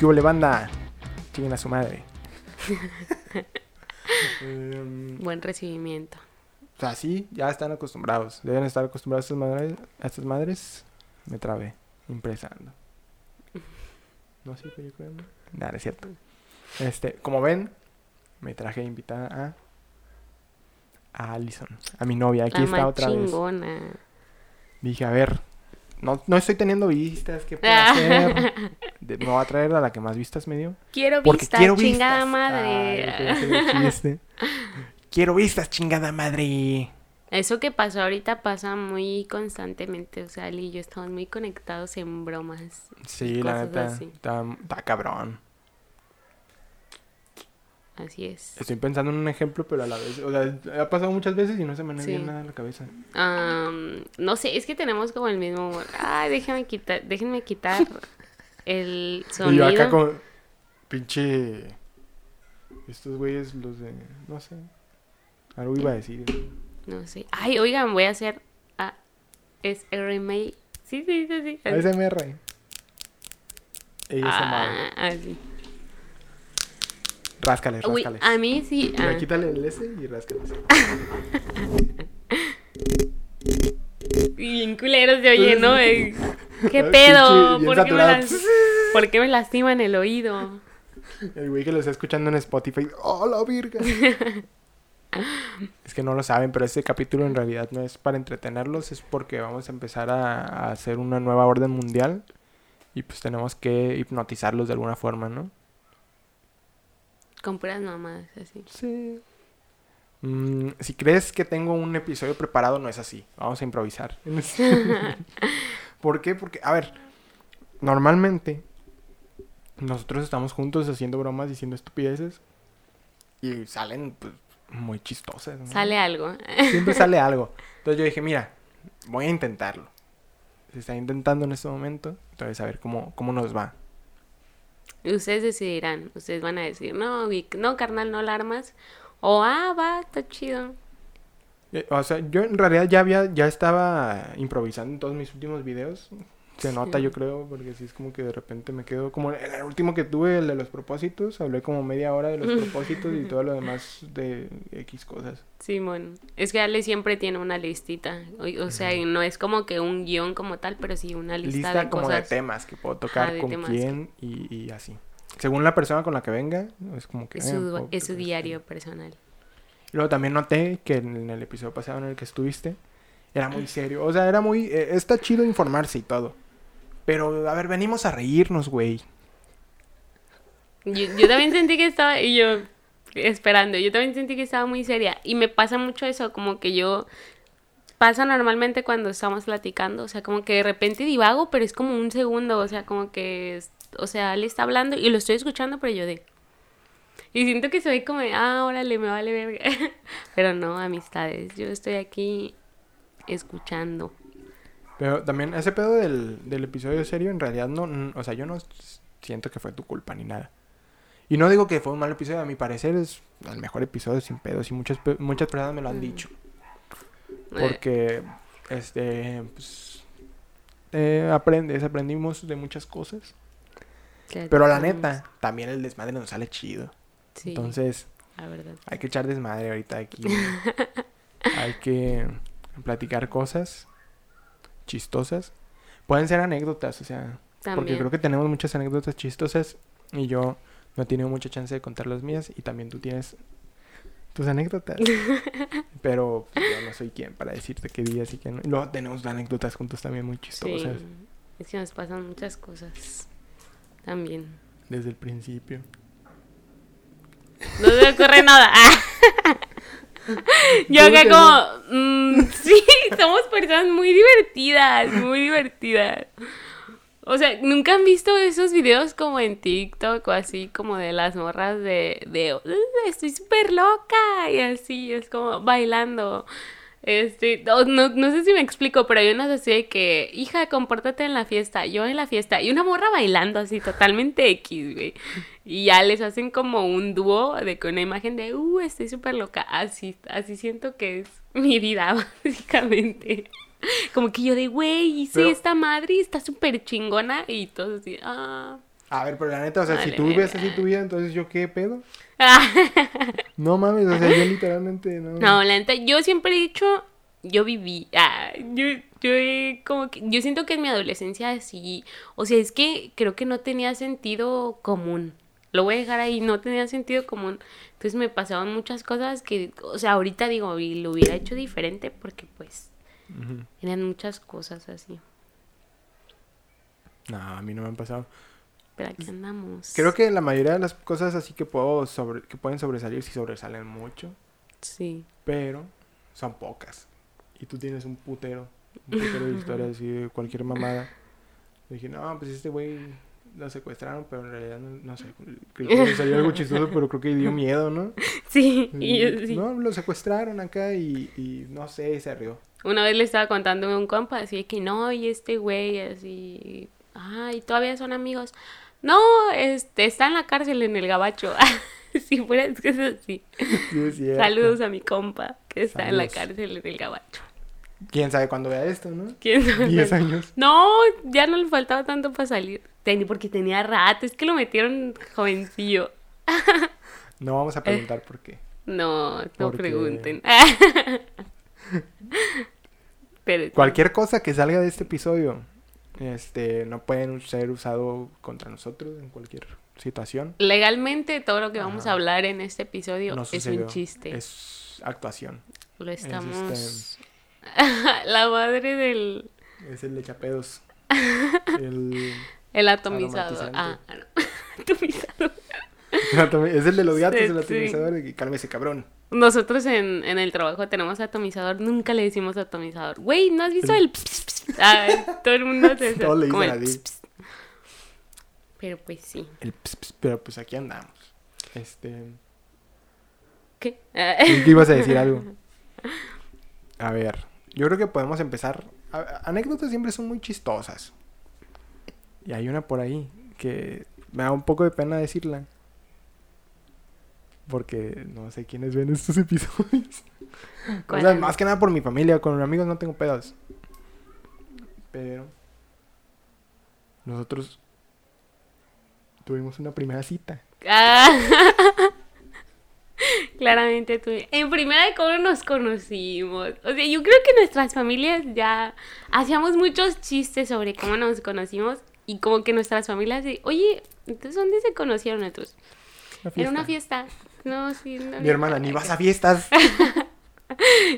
¿Qué hubo, banda? Chinguen a su madre. Em, Buen recibimiento. o sea, sí, ya están acostumbrados. Deben estar acostumbrados a estas madres. A estas madres. Me trabé. Impresando. No, sí, pero yo creo. no. Nada, es cierto. Este, como ven, me traje invitada a. A Allison, a mi novia. Aquí La está otra vez. chingona. Dije, a ver, no, no estoy teniendo vistas, ¿qué puedo hacer? De- me voy a traer a la que más vistas me dio. Quiero Porque vistas, quiero chingada vistas. madre. Ay, hacer quiero vistas, chingada madre. Eso que pasó ahorita pasa muy constantemente. O sea, Ali y yo estamos muy conectados en bromas. Sí, la neta, está cabrón. Así es. Estoy pensando en un ejemplo, pero a la vez, o sea, ha pasado muchas veces y no se me Sí. viene nada en la cabeza. No sé, es que tenemos como el mismo humor. Ay, déjame quitar, déjenme quitar el Y sonido. yo acá con pinche... Estos güeyes, los de... No sé. Algo iba a decir. No sé. Ay, oigan, voy a hacer ah, es RMA. Sí, sí, sí, sí. ASMR. ASMR. Ah, así. Ráscales, Uy, ráscales. a mí sí. Ah. quítale el S y ráscales. Bien culeros de oye, ¿no? ¿Qué pedo? ¿Por qué, me las- ¿Por qué me lastiman el oído? El güey que lo está escuchando en Spotify. ¡Oh, la virga! es que no lo saben, pero este capítulo en realidad no es para entretenerlos, es porque vamos a empezar a, a hacer una nueva orden mundial. Y pues tenemos que hipnotizarlos de alguna forma, ¿no? Con puras mamadas, así. Sí. Mm, si crees que tengo un episodio preparado, no es así. Vamos a improvisar. ¿Por qué? Porque, a ver, normalmente nosotros estamos juntos haciendo bromas, diciendo estupideces y salen pues, muy chistosas. ¿no? Sale algo. Siempre sale algo. Entonces yo dije, mira, voy a intentarlo. Se está intentando en este momento, entonces a ver cómo, cómo nos va. Ustedes decidirán. Ustedes van a decir, no, no, carnal, no la armas. O, ah, va, está chido. Eh, O sea, yo en realidad ya había, ya estaba improvisando en todos mis últimos videos. Se nota, Sí. yo creo, porque sí es como que de repente me quedo como el último que tuve, el de los propósitos, hablé como media hora de los propósitos y todo lo demás de X cosas. Simón. Es que Ale siempre tiene una listita. O, o sea, no es como que un guion como tal, pero sí una lista, Lista de como cosas. de temas que puedo tocar Ajá, con quién y, y así. Según la persona con la que venga, es como que... Es su, es su este diario personal. Luego también noté que en el episodio pasado en el que estuviste, era muy serio. O sea, era muy... eh, está chido informarse y todo. Pero, a ver, venimos a reírnos, güey. Yo, también sentí que estaba, y yo esperando, yo también sentí que estaba muy seria. Y me pasa mucho eso, como que yo, pasa normalmente cuando estamos platicando, o sea, como que de repente divago, pero es como un segundo, o sea, como que, o sea, él está hablando y lo estoy escuchando, pero yo de... Y siento que soy como, ah, órale, me vale verga. pero no, amistades, yo estoy aquí escuchando. Pero también ese pedo del, del episodio serio, en realidad no... O sea, yo no siento que fue tu culpa ni nada. Y no digo que fue un mal episodio, a mi parecer es el mejor episodio sin pedos. Y muchas, muchas personas me lo han Mm. dicho. Porque, este, pues... eh, aprendes, aprendimos de muchas cosas. Pero la neta, también el desmadre nos sale chido. Sí, Entonces, la verdad. hay que echar desmadre ahorita aquí. hay que platicar cosas chistosas. Pueden ser anécdotas, o sea, porque creo que tenemos muchas anécdotas chistosas y yo no he tenido mucha chance de contar las mías y también tú tienes tus anécdotas. Pero pues, yo no soy quien para decirte qué días y qué no. Y luego tenemos anécdotas juntos también muy Sí, chistosas es que nos pasan muchas cosas. También. desde el principio. No se me ocurre nada. Yo ¿Cómo acá que como, mm, sí, somos personas muy divertidas, muy divertidas. O sea, ¿nunca han visto esos videos como en TikTok o así como de las morras de, de "Uh, estoy súper loca y así, es como bailando? Este, no, no, sé si me explico, pero hay unas así de que, hija, compórtate en la fiesta, yo en la fiesta, y una morra bailando así, totalmente X, güey. Y ya les hacen como un dúo de con una imagen de, uh, estoy súper loca. Así, así siento que es mi vida, básicamente. Como que yo de, güey, hice Pero- esta madre y está súper chingona. Y todos así, ah. A ver, pero la neta, o sea, si tú ves así tu vida, entonces yo qué pedo. No mames, o sea, yo literalmente no. No, la neta, yo siempre he dicho, yo viví, ah, yo, yo he como que, yo siento que en mi adolescencia sí, o sea, es que creo que no tenía sentido común. Lo voy a dejar ahí, no tenía sentido común. Entonces me pasaban muchas cosas que, o sea, ahorita digo, y lo hubiera hecho diferente porque pues eran muchas cosas así. No, a mí no me han pasado. Pero aquí andamos. Creo que la mayoría de las cosas así que puedo sobre, que pueden sobresalir sí sobresalen mucho, Sí. pero son pocas. Y tú tienes un putero, un putero de historias así de cualquier mamada. Le dije, no, pues este güey lo secuestraron, pero en realidad no, no sé. Creo que salió algo chistoso, pero creo que dio miedo, ¿no? Sí, y yo sí. No, lo secuestraron acá y, y no sé, se rió. Una vez le estaba contándome un compa, así que no, y este güey, así, ay, todavía son amigos. No, este, está en la cárcel en el gabacho. si fuera, es que es así. Sí, es cierto. Saludos a mi compa, que está en la cárcel en el gabacho. Quién sabe cuándo vea esto, ¿no? ¿Quién sabe? 10 años. No, ya no le faltaba tanto para salir. Porque tenía rato, es que lo metieron jovencillo. No vamos a preguntar por qué. No, no Porque- pregunten. Pero Cualquier cosa que salga de este episodio, este, no pueden ser usado contra nosotros en cualquier situación. legalmente todo lo que vamos a hablar en este episodio No es un chiste. Es actuación. Lo Es, estamos. este, La madre del. es el lechapedos. el, El atomizador. Ah, no. atomizador. es el de los gatos, Sí, el atomizador. Cálmese, cabrón. Nosotros en, en el trabajo tenemos atomizador. Nunca le decimos atomizador. Güey, ¿no has visto El- el. Todo el mundo eso. Todos le dicen el así. ps, ps. Pero pues sí. El ps, ps, pero pues aquí andamos. Este. ¿Qué? ¿Qué ibas a decir algo? A ver, yo creo que podemos empezar. a- anécdotas siempre son muy chistosas. Y hay una por ahí que me da un poco de pena decirla. Porque no sé quiénes ven estos episodios. O más que nada por mi familia, con amigos no tengo pedos. Pero nosotros tuvimos una primera cita. Ah. Claramente tú. En primera de cómo nos conocimos. O sea, yo creo que nuestras familias ya hacíamos muchos chistes sobre cómo nos conocimos y como que nuestras familias de, oye, entonces ¿dónde se conocieron otros? En una fiesta. No, sí. no, Mi hermana, ni vas a fiestas.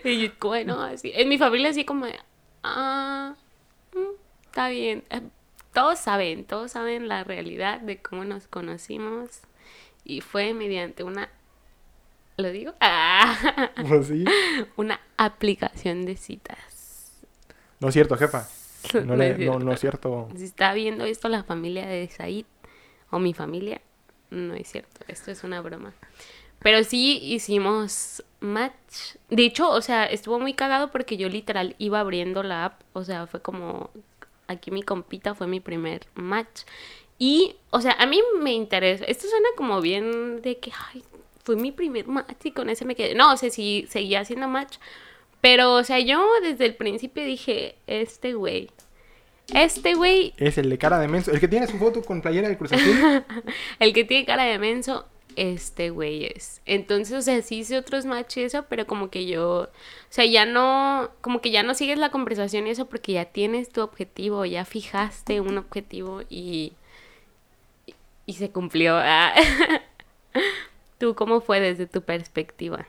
Y yo, bueno, así. En mi familia así como, de, ah, está bien. Eh, Todos saben, todos saben la realidad de cómo nos conocimos. Y fue mediante una, ¿lo digo? Ah, Pues sí. una aplicación de citas. No es cierto, jefa. No, No le- no es cierto. Si está viendo esto la familia de Said o mi familia, no es cierto, esto es una broma. Pero sí hicimos match. De hecho, o sea, estuvo muy cagado porque yo literal iba abriendo la app, o sea, fue como aquí mi compita fue mi primer match. Y, o sea, a mí me interesa. Esto suena como bien de que, ay, fue mi primer match y con ese me quedé. No, o sea, sí, seguía haciendo match. Pero, o sea, yo desde el principio dije, este güey. Este güey, Es el de cara de menso. El que tiene su foto con playera de Cruz Azul. el que tiene cara de menso, este güey es. Entonces, o sea, sí hice otros matches y eso, pero como que yo, o sea, ya no, como que ya no sigues la conversación y eso porque ya tienes tu objetivo, ya fijaste un objetivo y, y, y se cumplió. Ah. ¿Tú cómo fue desde tu perspectiva?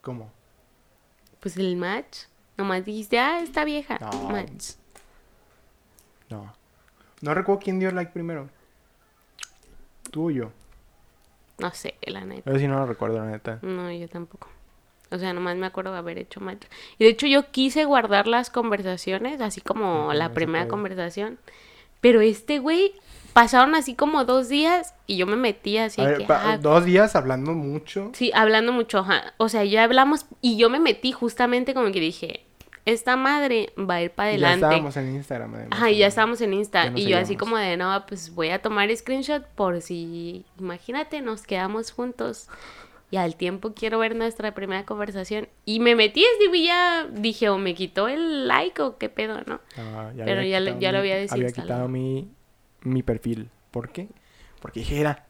¿Cómo? Pues el match, nomás dijiste, ah, está vieja, No. match. No. No recuerdo quién dio like primero. Tú o yo. No sé, la neta. Ver si no lo recuerdo, la neta. No, yo tampoco. O sea, nomás me acuerdo de haber hecho match. Y de hecho yo quise guardar las conversaciones, así como la primera puede. conversación. Pero este güey, pasaron así como dos días y yo me metí así A ver, que, pa- ah, dos días hablando mucho. sí, hablando mucho. ajá. O sea, ya hablamos y yo me metí justamente como que dije, esta madre va a ir para Y ya adelante. estábamos en Instagram, además. Ajá, y ya estábamos en Insta. Y yo así como de, no, pues voy a tomar screenshot por si, imagínate, nos quedamos juntos. Y al tiempo quiero ver nuestra primera conversación. Y me metí, y ya dije, o me quitó el like o qué pedo, ¿no? Ah, ya Pero había ya lo mi- había Había desinstalado. quitado mi mi perfil. ¿Por qué? Porque dije, era,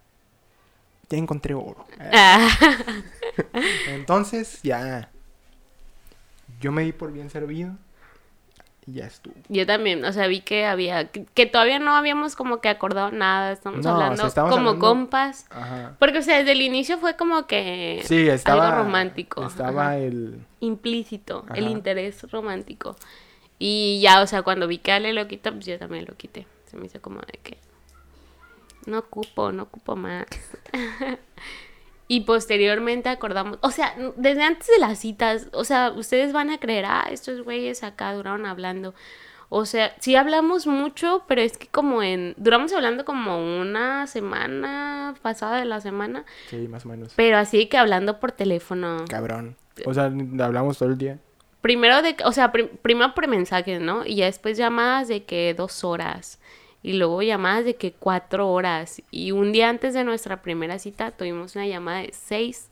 ya encontré oro. Ah. Entonces, ya, yo me di por bien servido y ya estuvo. Yo también, o sea, vi que había, que, que todavía no habíamos como que acordado nada, estamos No, o sea, hablando estamos como hablando- compas. Ajá. Porque, o sea, desde el inicio fue como que Sí, estaba. algo romántico. Estaba ajá. el. implícito, el interés romántico. Y ya, o sea, cuando vi que Ale lo quitó, pues yo también lo quité. Se me hizo como de que no ocupo, no ocupo más. y posteriormente acordamos, o sea, desde antes de las citas, o sea, ustedes van a creer, ah, estos güeyes acá duraron hablando. O sea, sí hablamos mucho, pero es que como en, duramos hablando como una semana pasada de la semana, Sí, más o menos. pero así que hablando por teléfono. Cabrón. O sea, hablamos todo el día. Primero de, o sea, prim- primero por mensajes, ¿no? Y ya después llamadas de que dos horas. Y luego llamadas de que cuatro horas. Y un día antes de nuestra primera cita tuvimos una llamada de seis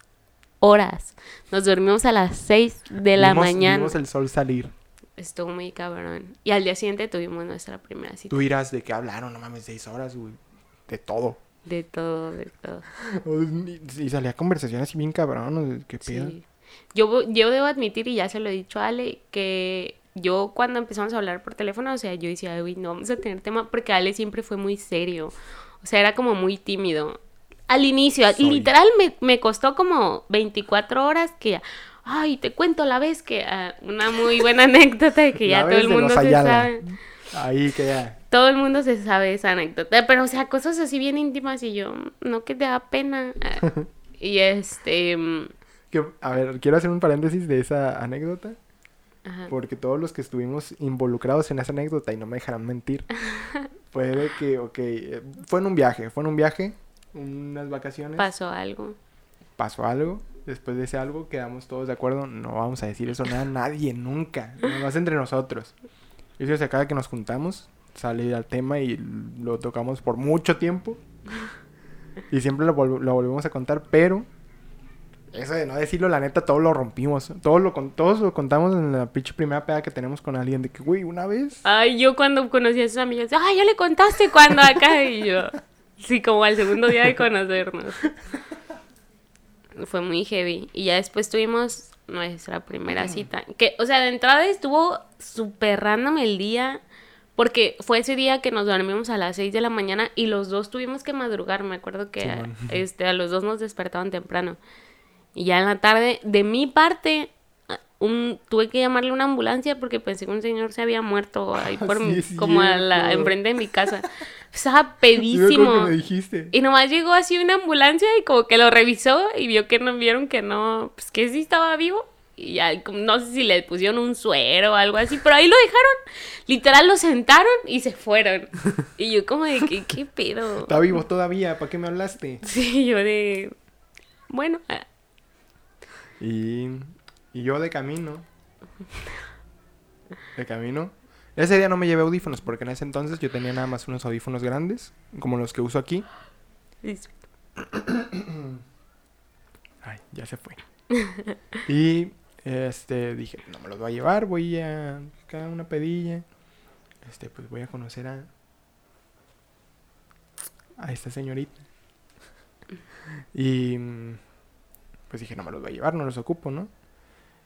horas. Nos dormimos a las seis de la Vimos- mañana. Vimos el sol salir. Estuvo muy cabrón. Y al día siguiente tuvimos nuestra primera cita. Tú dirás de qué hablaron, no mames, seis horas, güey. De todo. De todo, de todo. Y salía conversación así bien cabrón. ¿Qué pedo? Sí. Yo, yo debo admitir, y ya se lo he dicho a Ale, que yo cuando empezamos a hablar por teléfono, o sea, yo decía, uy, no vamos a tener tema, porque Ale siempre fue muy serio. O sea, era como muy tímido. Al inicio, Soy. literal, me, me costó como 24 horas que ya, ay, te cuento la vez que, ah, una muy buena anécdota de que ya todo el mundo se sabe. Ahí que ya. Todo el mundo se sabe esa anécdota, pero o sea, cosas así bien íntimas y yo, no que te da pena. Y este, mm, que- a ver, quiero hacer un paréntesis de esa anécdota. Ajá. Porque todos los que estuvimos involucrados en esa anécdota, y no me dejarán mentir, fue de que, ok, eh, fue en un viaje, fue en un viaje, unas vacaciones, pasó algo. pasó algo, después de ese algo quedamos todos de acuerdo, no vamos a decir eso nada a nadie, nunca, nada más entre nosotros. Y eso se acaba que nos juntamos, sale al tema y lo tocamos por mucho tiempo, y siempre lo, volv- lo volvemos a contar, pero... Eso de no decirlo, la neta, todo lo rompimos. Todos lo, con- todos lo contamos en la pinche primera peda que tenemos con alguien. De que, güey, una vez. Ay, yo cuando conocí a sus amigas, ay, ya le contaste cuando acá y yo. Sí, como al segundo día de conocernos. Fue muy heavy. Y ya después tuvimos nuestra primera cita. Que, o sea, de entrada estuvo súper random el día. Porque fue ese día que nos dormimos a las 6 de la mañana y los dos tuvimos que madrugar. Me acuerdo que este, a los dos nos despertaban temprano. Y ya en la tarde, de mi parte, un, tuve que llamarle a una ambulancia porque pensé que un señor se había muerto ahí por Sí, mi- como a la, enfrente de mi casa. Estaba pedísimo. dijiste. Y nomás llegó así una ambulancia y como que lo revisó y vio que no vieron que no, pues que sí estaba vivo. Y ya, no sé si le pusieron un suero o algo así, pero ahí lo dejaron. Literal lo sentaron y se fueron. Y yo como de que, ¿qué pedo? Está vivo todavía, ¿para qué me hablaste? Sí, yo de... Bueno, ah, Y, y yo de camino. De camino. Ese día no me llevé audífonos porque en ese entonces yo tenía nada más unos audífonos grandes, como los que uso aquí. Ay, ya se fue. y este dije, no me los voy a llevar, voy a buscar una pedilla. Este, pues voy a conocer a a esta señorita. Y pues dije, no me los voy a llevar, no los ocupo, ¿no?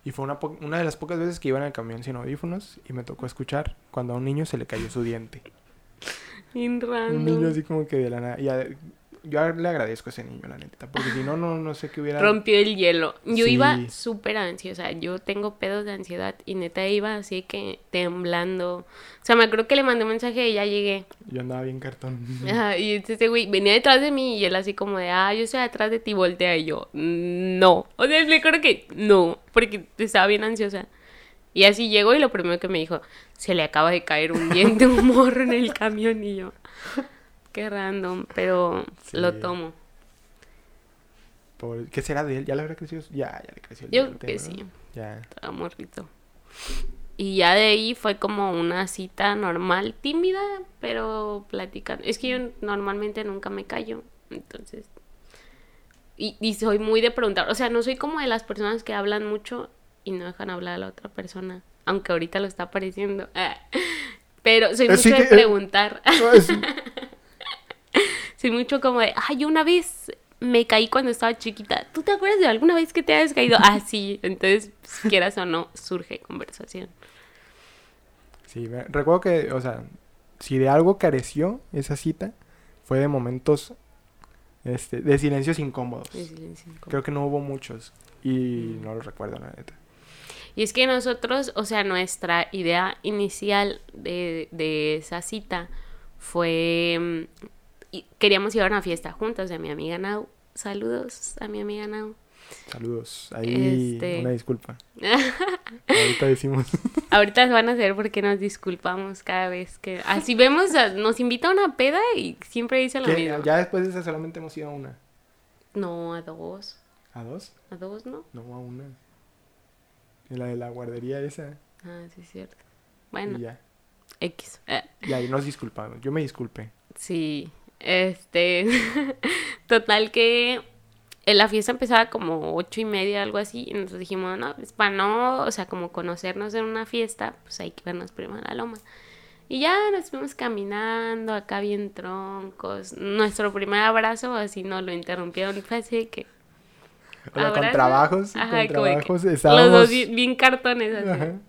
Y fue una, de las pocas veces que iba en el camión sin audífonos y me tocó escuchar cuando a un niño se le cayó su diente. Un niño así como que de la nada. y yo le agradezco a ese niño, la neta, porque si no, no, no sé qué hubiera... Rompió el hielo. Yo Sí. iba súper ansiosa. Yo tengo pedos de ansiedad y neta iba así que temblando. O sea, me acuerdo que le mandé un mensaje y ya llegué. Yo andaba bien cartón. Ajá, y este güey venía detrás de mí y él así como de, ah, yo estoy atrás de ti, voltea. Y yo, no. O sea, le acuerdo que no, porque estaba bien ansiosa. Y así llegó y lo primero que me dijo, se le acaba de caer un diente, un morro en el camión. Y yo, qué random, pero Sí. lo tomo. Pobre- ¿Qué será de él? ¿Ya le habrá crecido? Ya, ya le creció el Yo diente, creo que ¿no? sí. Ya. Estaba morrito. Y ya de ahí fue como una cita normal, tímida, pero platicando. Es que yo normalmente nunca me callo, entonces. Y, y soy muy de preguntar. O sea, no soy como de las personas que hablan mucho y no dejan hablar a la otra persona. Aunque ahorita lo está apareciendo. Pero soy Eh, mucho de eh, preguntar. Pues, soy mucho como de, ay, una vez me caí cuando estaba chiquita. ¿Tú te acuerdas de alguna vez que te hayas caído? Ah, sí. Entonces, pues, quieras o no, surge conversación. Sí, recuerdo que, o sea, si de algo careció esa cita, fue de momentos este, de silencios incómodos. De silencio incómodo. Creo que no hubo muchos. Y Mm. no los recuerdo, la neta. Y es que nosotros, o sea, nuestra idea inicial de, de esa cita fue, mm, queríamos ir a una fiesta juntos de mi amiga Nau. Saludos a mi amiga Nau. Saludos. Ahí Este- una disculpa. Ahorita decimos. Ahorita se van a hacer porque nos disculpamos cada vez que... Así vemos, nos invita a una peda y siempre dice lo que mismo. ya después de esa solamente hemos ido a una. No, a dos. ¿A dos? A dos, ¿no? No, a una. En la de la guardería esa. Ah, sí, es cierto. Y Bueno, ya. X. Eh, Y ahí nos disculpamos. Yo me disculpé. Sí, este, total que eh, la fiesta empezaba como ocho y media, algo así, y nosotros dijimos, no, pues para no, o sea, como conocernos en una fiesta, pues hay que vernos primero a la loma. Y ya nos fuimos caminando, acá bien troncos. Nuestro primer abrazo, así no lo interrumpieron, fue así que... O sea, con trabajos. ajá, con trabajos Los estábamos. dos bien, bien cartones, así. Ajá.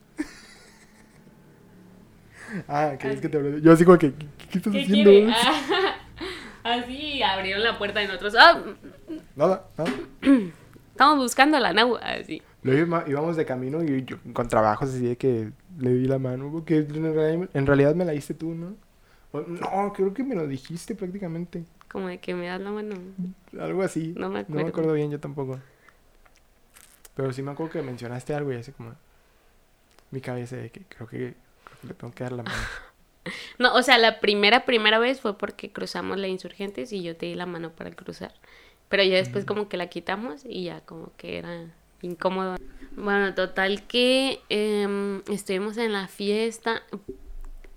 Ah, ¿crees que te? Yo así como que, ¿qué, qué estás ¿Qué haciendo? Quiere? Ah, así abrieron la puerta y nosotros, ah, Nada, nada. estamos buscando a la Nau, así. Luego íbamos- de camino y yo con trabajos así de que le di la mano, porque en realidad, en realidad me la diste tú, ¿no? O- no, creo que me lo dijiste prácticamente. Como de que me das la mano. Algo así. No me No me acuerdo. acuerdo bien, yo tampoco. Pero sí me acuerdo que mencionaste algo y así como mi cabeza de que creo que, creo que le tengo que dar la mano. No, o sea, la primera, primera vez fue porque cruzamos la Insurgentes y yo te di la mano para cruzar. Pero ya después como que la quitamos y ya como que era incómodo. Bueno, total que em, estuvimos en la fiesta.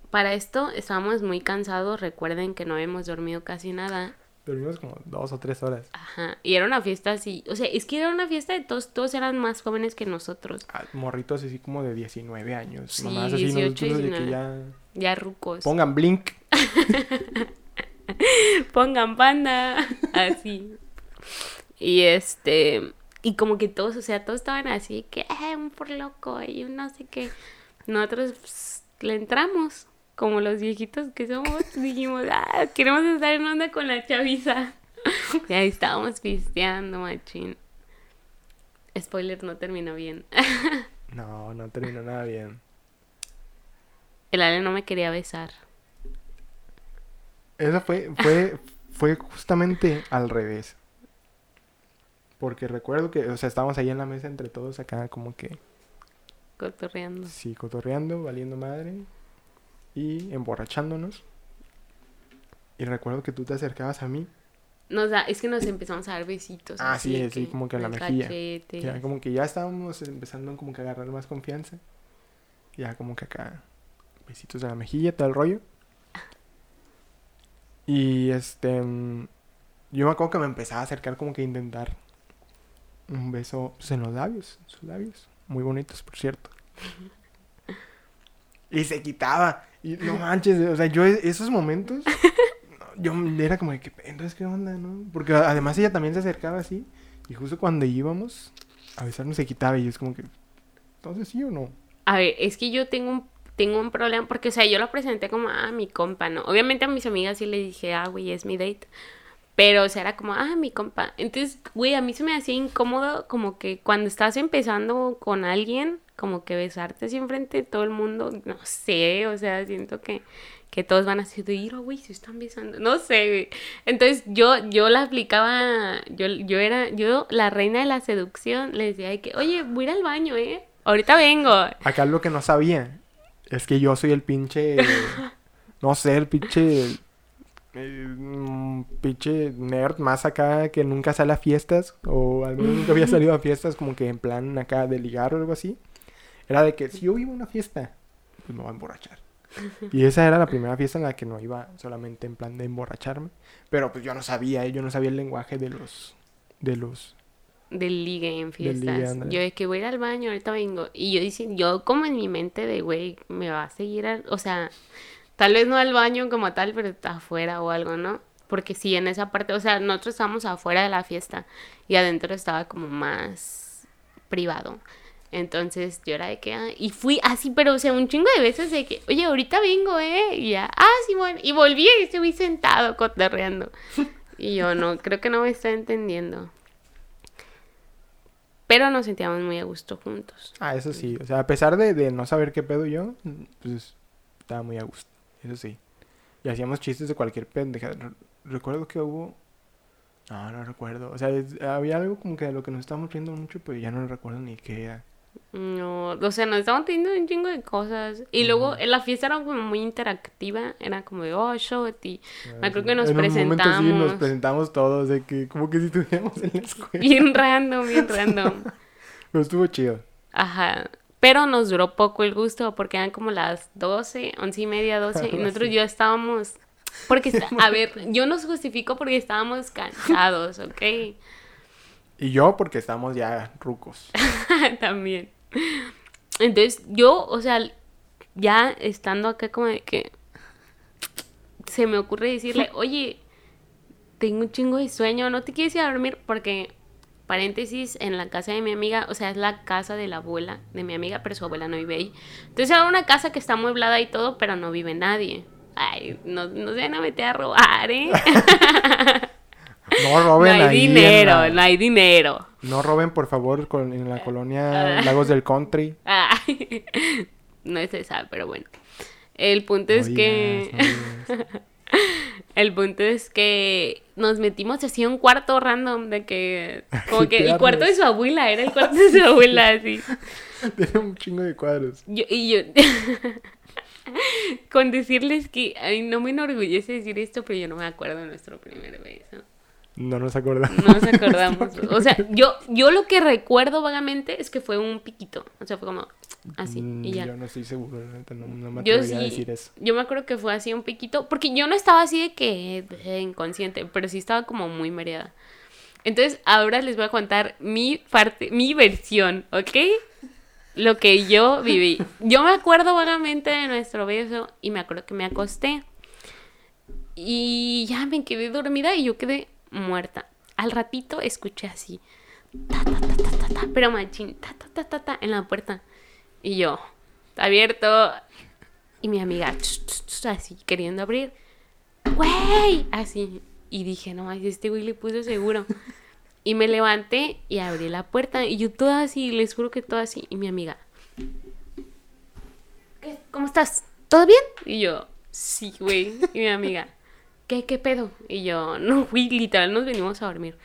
Para esto estábamos muy cansados. Recuerden que no habíamos dormido casi nada. Dormimos como dos o tres horas. Ajá. Y era una fiesta así. O sea, es que era una fiesta de todos. Todos eran más jóvenes que nosotros. Ah, morritos así como de 19 años. Sí, mamás así 18, nosotros de que 19. ya Ya rucos. pongan blink. pongan panda, así. Y este, y como que todos, o sea, todos estaban así, que, eh, un por loco, y un no sé qué. Nosotros pues, le entramos, como los viejitos que somos, dijimos, ah, queremos estar en onda con la chaviza. Y ahí estábamos pisteando, machín. Spoiler, no terminó bien. No, no terminó nada bien. El Ale no me quería besar. Eso fue, fue, fue justamente al revés. Porque recuerdo que, o sea, estábamos ahí en la mesa entre todos acá como que, Cotorreando. sí, cotorreando, valiendo madre y emborrachándonos. Y recuerdo que tú te acercabas a mí, Nos da, es que nos empezamos a dar besitos. Ah, así sí, sí, como que en la mejilla. cachete. ya como que ya estábamos empezando como que a agarrar más confianza. Ya como que acá, besitos de la mejilla, todo el rollo. Y este, yo me acuerdo que me empezaba a acercar como que a intentar un beso pues, en los labios, en sus labios. Muy bonitos, por cierto. Y se quitaba. Y no manches, o sea, yo e- esos momentos, yo era como de que, entonces, ¿qué onda, no? Porque además ella también se acercaba así. Y justo cuando íbamos a besarnos se quitaba. Y es como que, entonces, ¿sí o no? A ver, es que yo tengo un, tengo un problema, porque, o sea, yo lo presenté como, ah, mi compa, ¿no? Obviamente a mis amigas sí le dije, ah, güey, es mi date. Pero, o sea, era como, ah, mi compa. Entonces, güey, a mí se me hacía incómodo como que cuando estás empezando con alguien, como que besarte así enfrente de todo el mundo, no sé, o sea, siento que, que todos van así de ir, güey, se están besando, no sé, güey. Entonces, yo, yo la aplicaba, yo, yo era, yo, la reina de la seducción, le decía de que, oye, voy a ir al baño, ¿eh? Ahorita vengo. Acá lo que no sabía es que yo soy el pinche. no sé, el pinche. mm, pinche nerd más acá que nunca sale a fiestas. O al menos nunca había salido a fiestas como que en plan acá de ligar o algo así. Era de que si yo iba a una fiesta, pues me voy a emborrachar. Y esa era la primera fiesta en la que no iba solamente en plan de emborracharme. Pero pues yo no sabía, ¿eh? yo no sabía el lenguaje de los. De los. Del ligue en ligue, fiestas. yo de que voy a ir al baño, ahorita vengo. Y yo dice, yo como en mi mente de, güey, me va a seguir, al- o sea, tal vez no al baño como tal, pero afuera o algo, ¿no? Porque sí, en esa parte, o sea, nosotros estábamos afuera de la fiesta y adentro estaba como más privado. Entonces yo era de que, ah, y fui así, pero o sea, un chingo de veces de que, oye, ahorita vengo, ¿eh? Y ya, ah, sí, bueno, y volví y estuve sentado cotorreando. Y yo no, creo que no me está entendiendo. Pero nos sentíamos muy a gusto juntos. Ah, eso sí. O sea, a pesar de, de no saber qué pedo yo, pues estaba muy a gusto. Eso sí. Y hacíamos chistes de cualquier pendeja. Re- Recuerdo que hubo... No, no recuerdo. O sea, había algo como que de lo que nos estábamos riendo mucho, pero ya no recuerdo ni qué era. No, o sea, nos estaban teniendo un chingo de cosas. Y luego en la fiesta era como muy interactiva. Era como de, oh, shot. Y me acuerdo que nos en un momento sí nos presentamos. presentamos todos, de que como que si estuviéramos en la escuela. Bien random, bien random. Pero estuvo chido. Ajá. Pero nos duró poco el gusto porque eran como las 12, 11 y media, 12. Y nosotros ya estábamos. Porque, a ver, yo nos justifico porque estábamos cansados, ¿ok? Y yo porque estamos ya rucos. También. Entonces, yo, o sea, ya estando acá como de que se me ocurre decirle, oye, tengo un chingo de sueño, no te quieres ir a dormir porque, paréntesis, en la casa de mi amiga, o sea, es la casa de la abuela de mi amiga, pero su abuela no vive ahí. Entonces era una casa que está amueblada y todo, pero no vive nadie. Ay, no, no se van a meter a robar, ¿eh? No No roben hay ahí en dinero, la- no hay dinero. No roben, por favor, con, en la Ah. colonia Lagos del Country. No es esa, pero bueno. El punto es No que. no. El punto es que nos metimos así a un cuarto random de que. Como que el cuarto de su abuela, era el cuarto de su abuela, así. Tiene un chingo de cuadros. Yo, y yo. Con decirles que. Ay, no me enorgullece decir esto, pero yo no me acuerdo de nuestro primer beso. No nos acordamos. No nos acordamos. O sea, yo, yo lo que recuerdo vagamente es que fue un piquito. O sea, fue como así Mm, y ya. Yo no estoy seguro, no, no me Yo sí, a decir eso. yo me acuerdo que fue así un piquito, porque yo no estaba así de que eh, inconsciente, pero sí estaba como muy mareada. Entonces, ahora les voy a contar mi parte, mi versión, ¿ok? Lo que yo viví. Yo me acuerdo vagamente de nuestro beso y me acuerdo que me acosté. Y ya me quedé dormida y yo quedé muerta. Al ratito escuché así, pero machín, ta, ta, ta, ta, ta, en la puerta. Y yo, abierto. Y mi amiga, así, queriendo abrir. ¡Güey! Así. Y dije, no, este güey le puso seguro. Y me levanté y abrí la puerta. Y yo toda así, les juro que toda así. Y mi amiga, ¿qué? ¿Cómo estás? ¿Todo bien? Y yo, sí, güey. Y mi amiga, ¿qué, qué pedo? Y yo, no, güey, literal, nos venimos a dormir.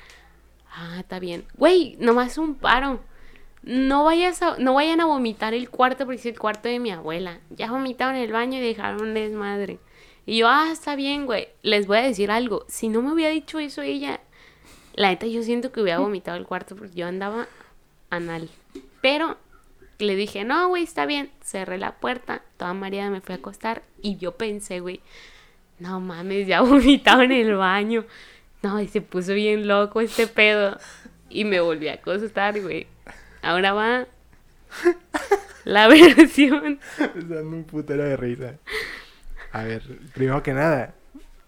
Ah, está bien. Güey, nomás un paro. No vayas a, no vayan a vomitar el cuarto porque es el cuarto de mi abuela. Ya vomitaron el baño y dejaron desmadre. Y yo, ah, está bien, güey. Les voy a decir algo. Si no me hubiera dicho eso ella, la neta yo siento que hubiera vomitado el cuarto porque yo andaba anal. Pero le dije, no, güey, está bien. Cerré la puerta, toda mareada me fui a acostar y yo pensé, güey, no mames, ya vomitado en el baño. No, y se puso bien loco este pedo. Y me volví a acostar, güey. Ahora va la versión. Dando un putero de risa. A ver, primero que nada,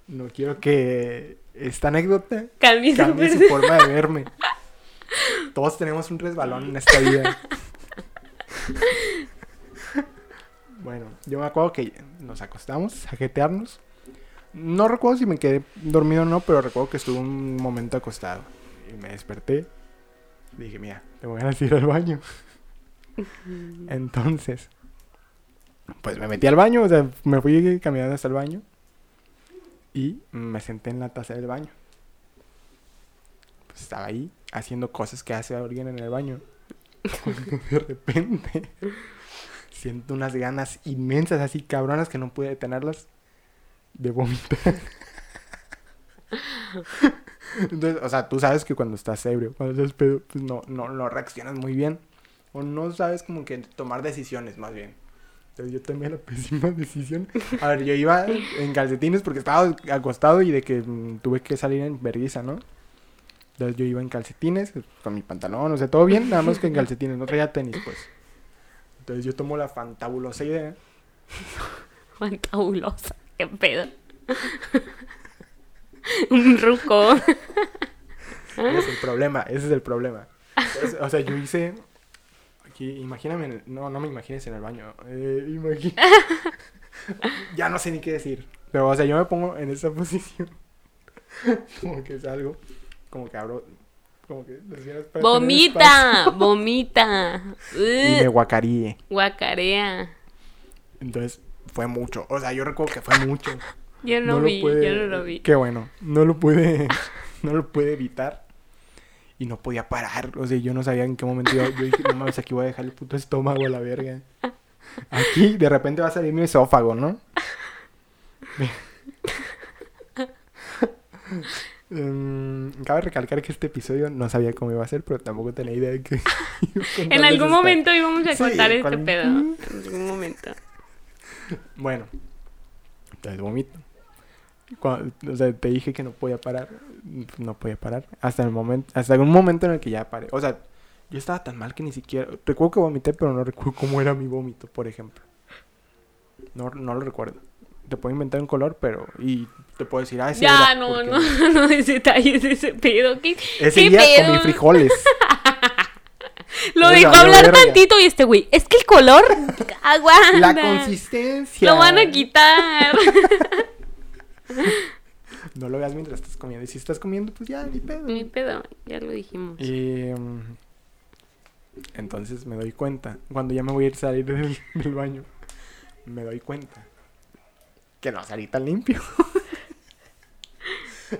no quiero que esta anécdota Cambie su cambie su forma de verme. Todos tenemos un resbalón en esta vida. Bueno, yo me acuerdo que nos acostamos a jetearnos. No recuerdo si me quedé dormido o no, pero recuerdo que estuve un momento acostado. Y me desperté. Dije, mira, te voy a ir al baño. Entonces, pues me metí al baño, o sea, me fui caminando hasta el baño. Y me senté en la taza del baño. Pues estaba ahí haciendo cosas que hace alguien en el baño. Cuando de repente siento unas ganas inmensas, así cabronas, que no pude detenerlas de vomitar. Entonces, o sea, tú sabes que cuando estás ebrio, cuando estás pedo, pues no, no, no reaccionas muy bien. O no sabes como que tomar decisiones, más bien. Entonces yo tomé la pésima decisión. A ver, yo iba en calcetines porque estaba acostado y de que mm, tuve que salir en vergüenza, ¿no? Entonces yo iba en calcetines, con mi pantalón, o sea, todo bien, nada más que en calcetines, no traía tenis, pues. Entonces yo tomo la fantabulosa idea Fantabulosa. Qué pedo. Un ruco. Ese es el problema, ese es el problema. O sea, yo hice. Aquí, imagíname. en el- no, no me imagines en el baño. Eh, ya no sé ni qué decir. Pero, o sea, yo me pongo en esa posición. como que salgo. Como que abro. Como que. Vomita, vomita. Y me guacaríe. Guacarea. Entonces, fue mucho. O sea, yo recuerdo que fue mucho. Yo no, lo vi, pude- yo no lo vi. Qué bueno. No lo pude. no lo pude evitar. Y no podía parar. O sea, yo no sabía en qué momento iba. Yo dije, no mames, aquí voy a dejar el puto estómago a la verga. Aquí de repente va a salir mi esófago, ¿no? Em, cabe recalcar que este episodio no sabía cómo iba a ser, pero tampoco tenía idea de que. iba a En algún esta- momento íbamos a Sí, contar este cuando- pedo. En algún momento. Bueno, entonces vomito. Cuando- o sea, te dije que no podía parar. No podía parar. Hasta el momento, hasta algún momento en el que ya paré. O sea, yo estaba tan mal que ni siquiera. Recuerdo que vomité, pero no recuerdo cómo era mi vómito, por ejemplo. No, no lo recuerdo. Te puedo inventar un color, pero. Y te puedo decir, ah, ese Ya, era, no, no, no des detalles de ese pedo. ¿Qué, Ese qué día pedo? comí frijoles. Lo Me dejó hablar verga. tantito y este güey. Es que el color. Aguanta. La consistencia. Lo van a quitar. No lo veas mientras estás comiendo. Y si estás comiendo, pues ya, ni pedo. Mi pedo, ya lo dijimos. Y mm, entonces me doy cuenta, cuando ya me voy a ir a salir del, del baño, me doy cuenta que no salí tan limpio.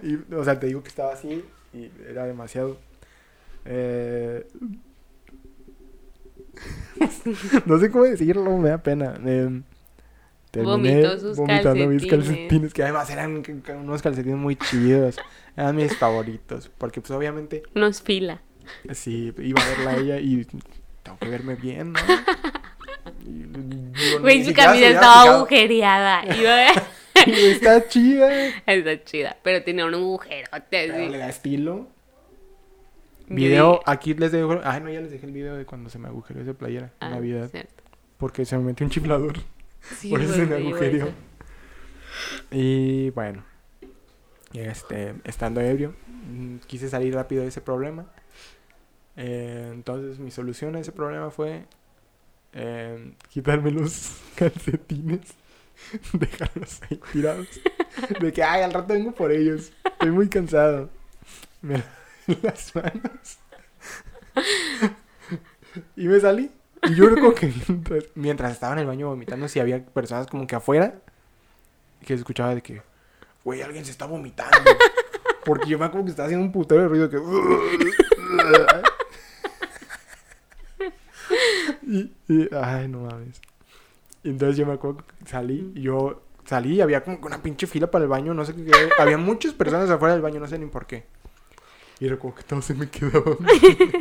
y, o sea, te digo que estaba así y era demasiado. eh, no sé cómo decirlo, me da pena. Eh, terminé Vomitó sus vomitando mis calcetines. que además eran unos calcetines muy chidos. Eran mis favoritos, porque pues obviamente Nos fila. Sí, iba a verla a ella y tengo que verme bien, ¿no? Güey, su camisa estaba agujereada. Iba Está chida. Está chida, pero tenía un agujerote Pero así. le da estilo. Video, aquí les dejo. Ay, no, ya les dejé el video de cuando se me agujereó esa playera. Ah, en Navidad. cierto. Porque se me metió un chiflador. Sí, por eso se me agujereó. Y bueno. Este, estando ebrio, mm, quise salir rápido de ese problema. Eh, entonces mi solución a ese problema fue eh, quitarme los calcetines, dejarlos ahí tirados. De que, ay, al rato vengo por ellos. Estoy muy cansado. Me las manos. Y me salí. Y yo recuerdo que mientras, estaba en el baño vomitando, si había personas como que afuera, que escuchaba de que, güey, alguien se está vomitando. Porque yo me acuerdo que estaba haciendo un putero de ruido que... y, ay, no mames. Entonces yo me acuerdo que salí, yo salí había como una pinche fila para el baño, no sé qué. Había muchas personas afuera del baño, no sé ni por qué. Y recuerdo que todos se me quedaban.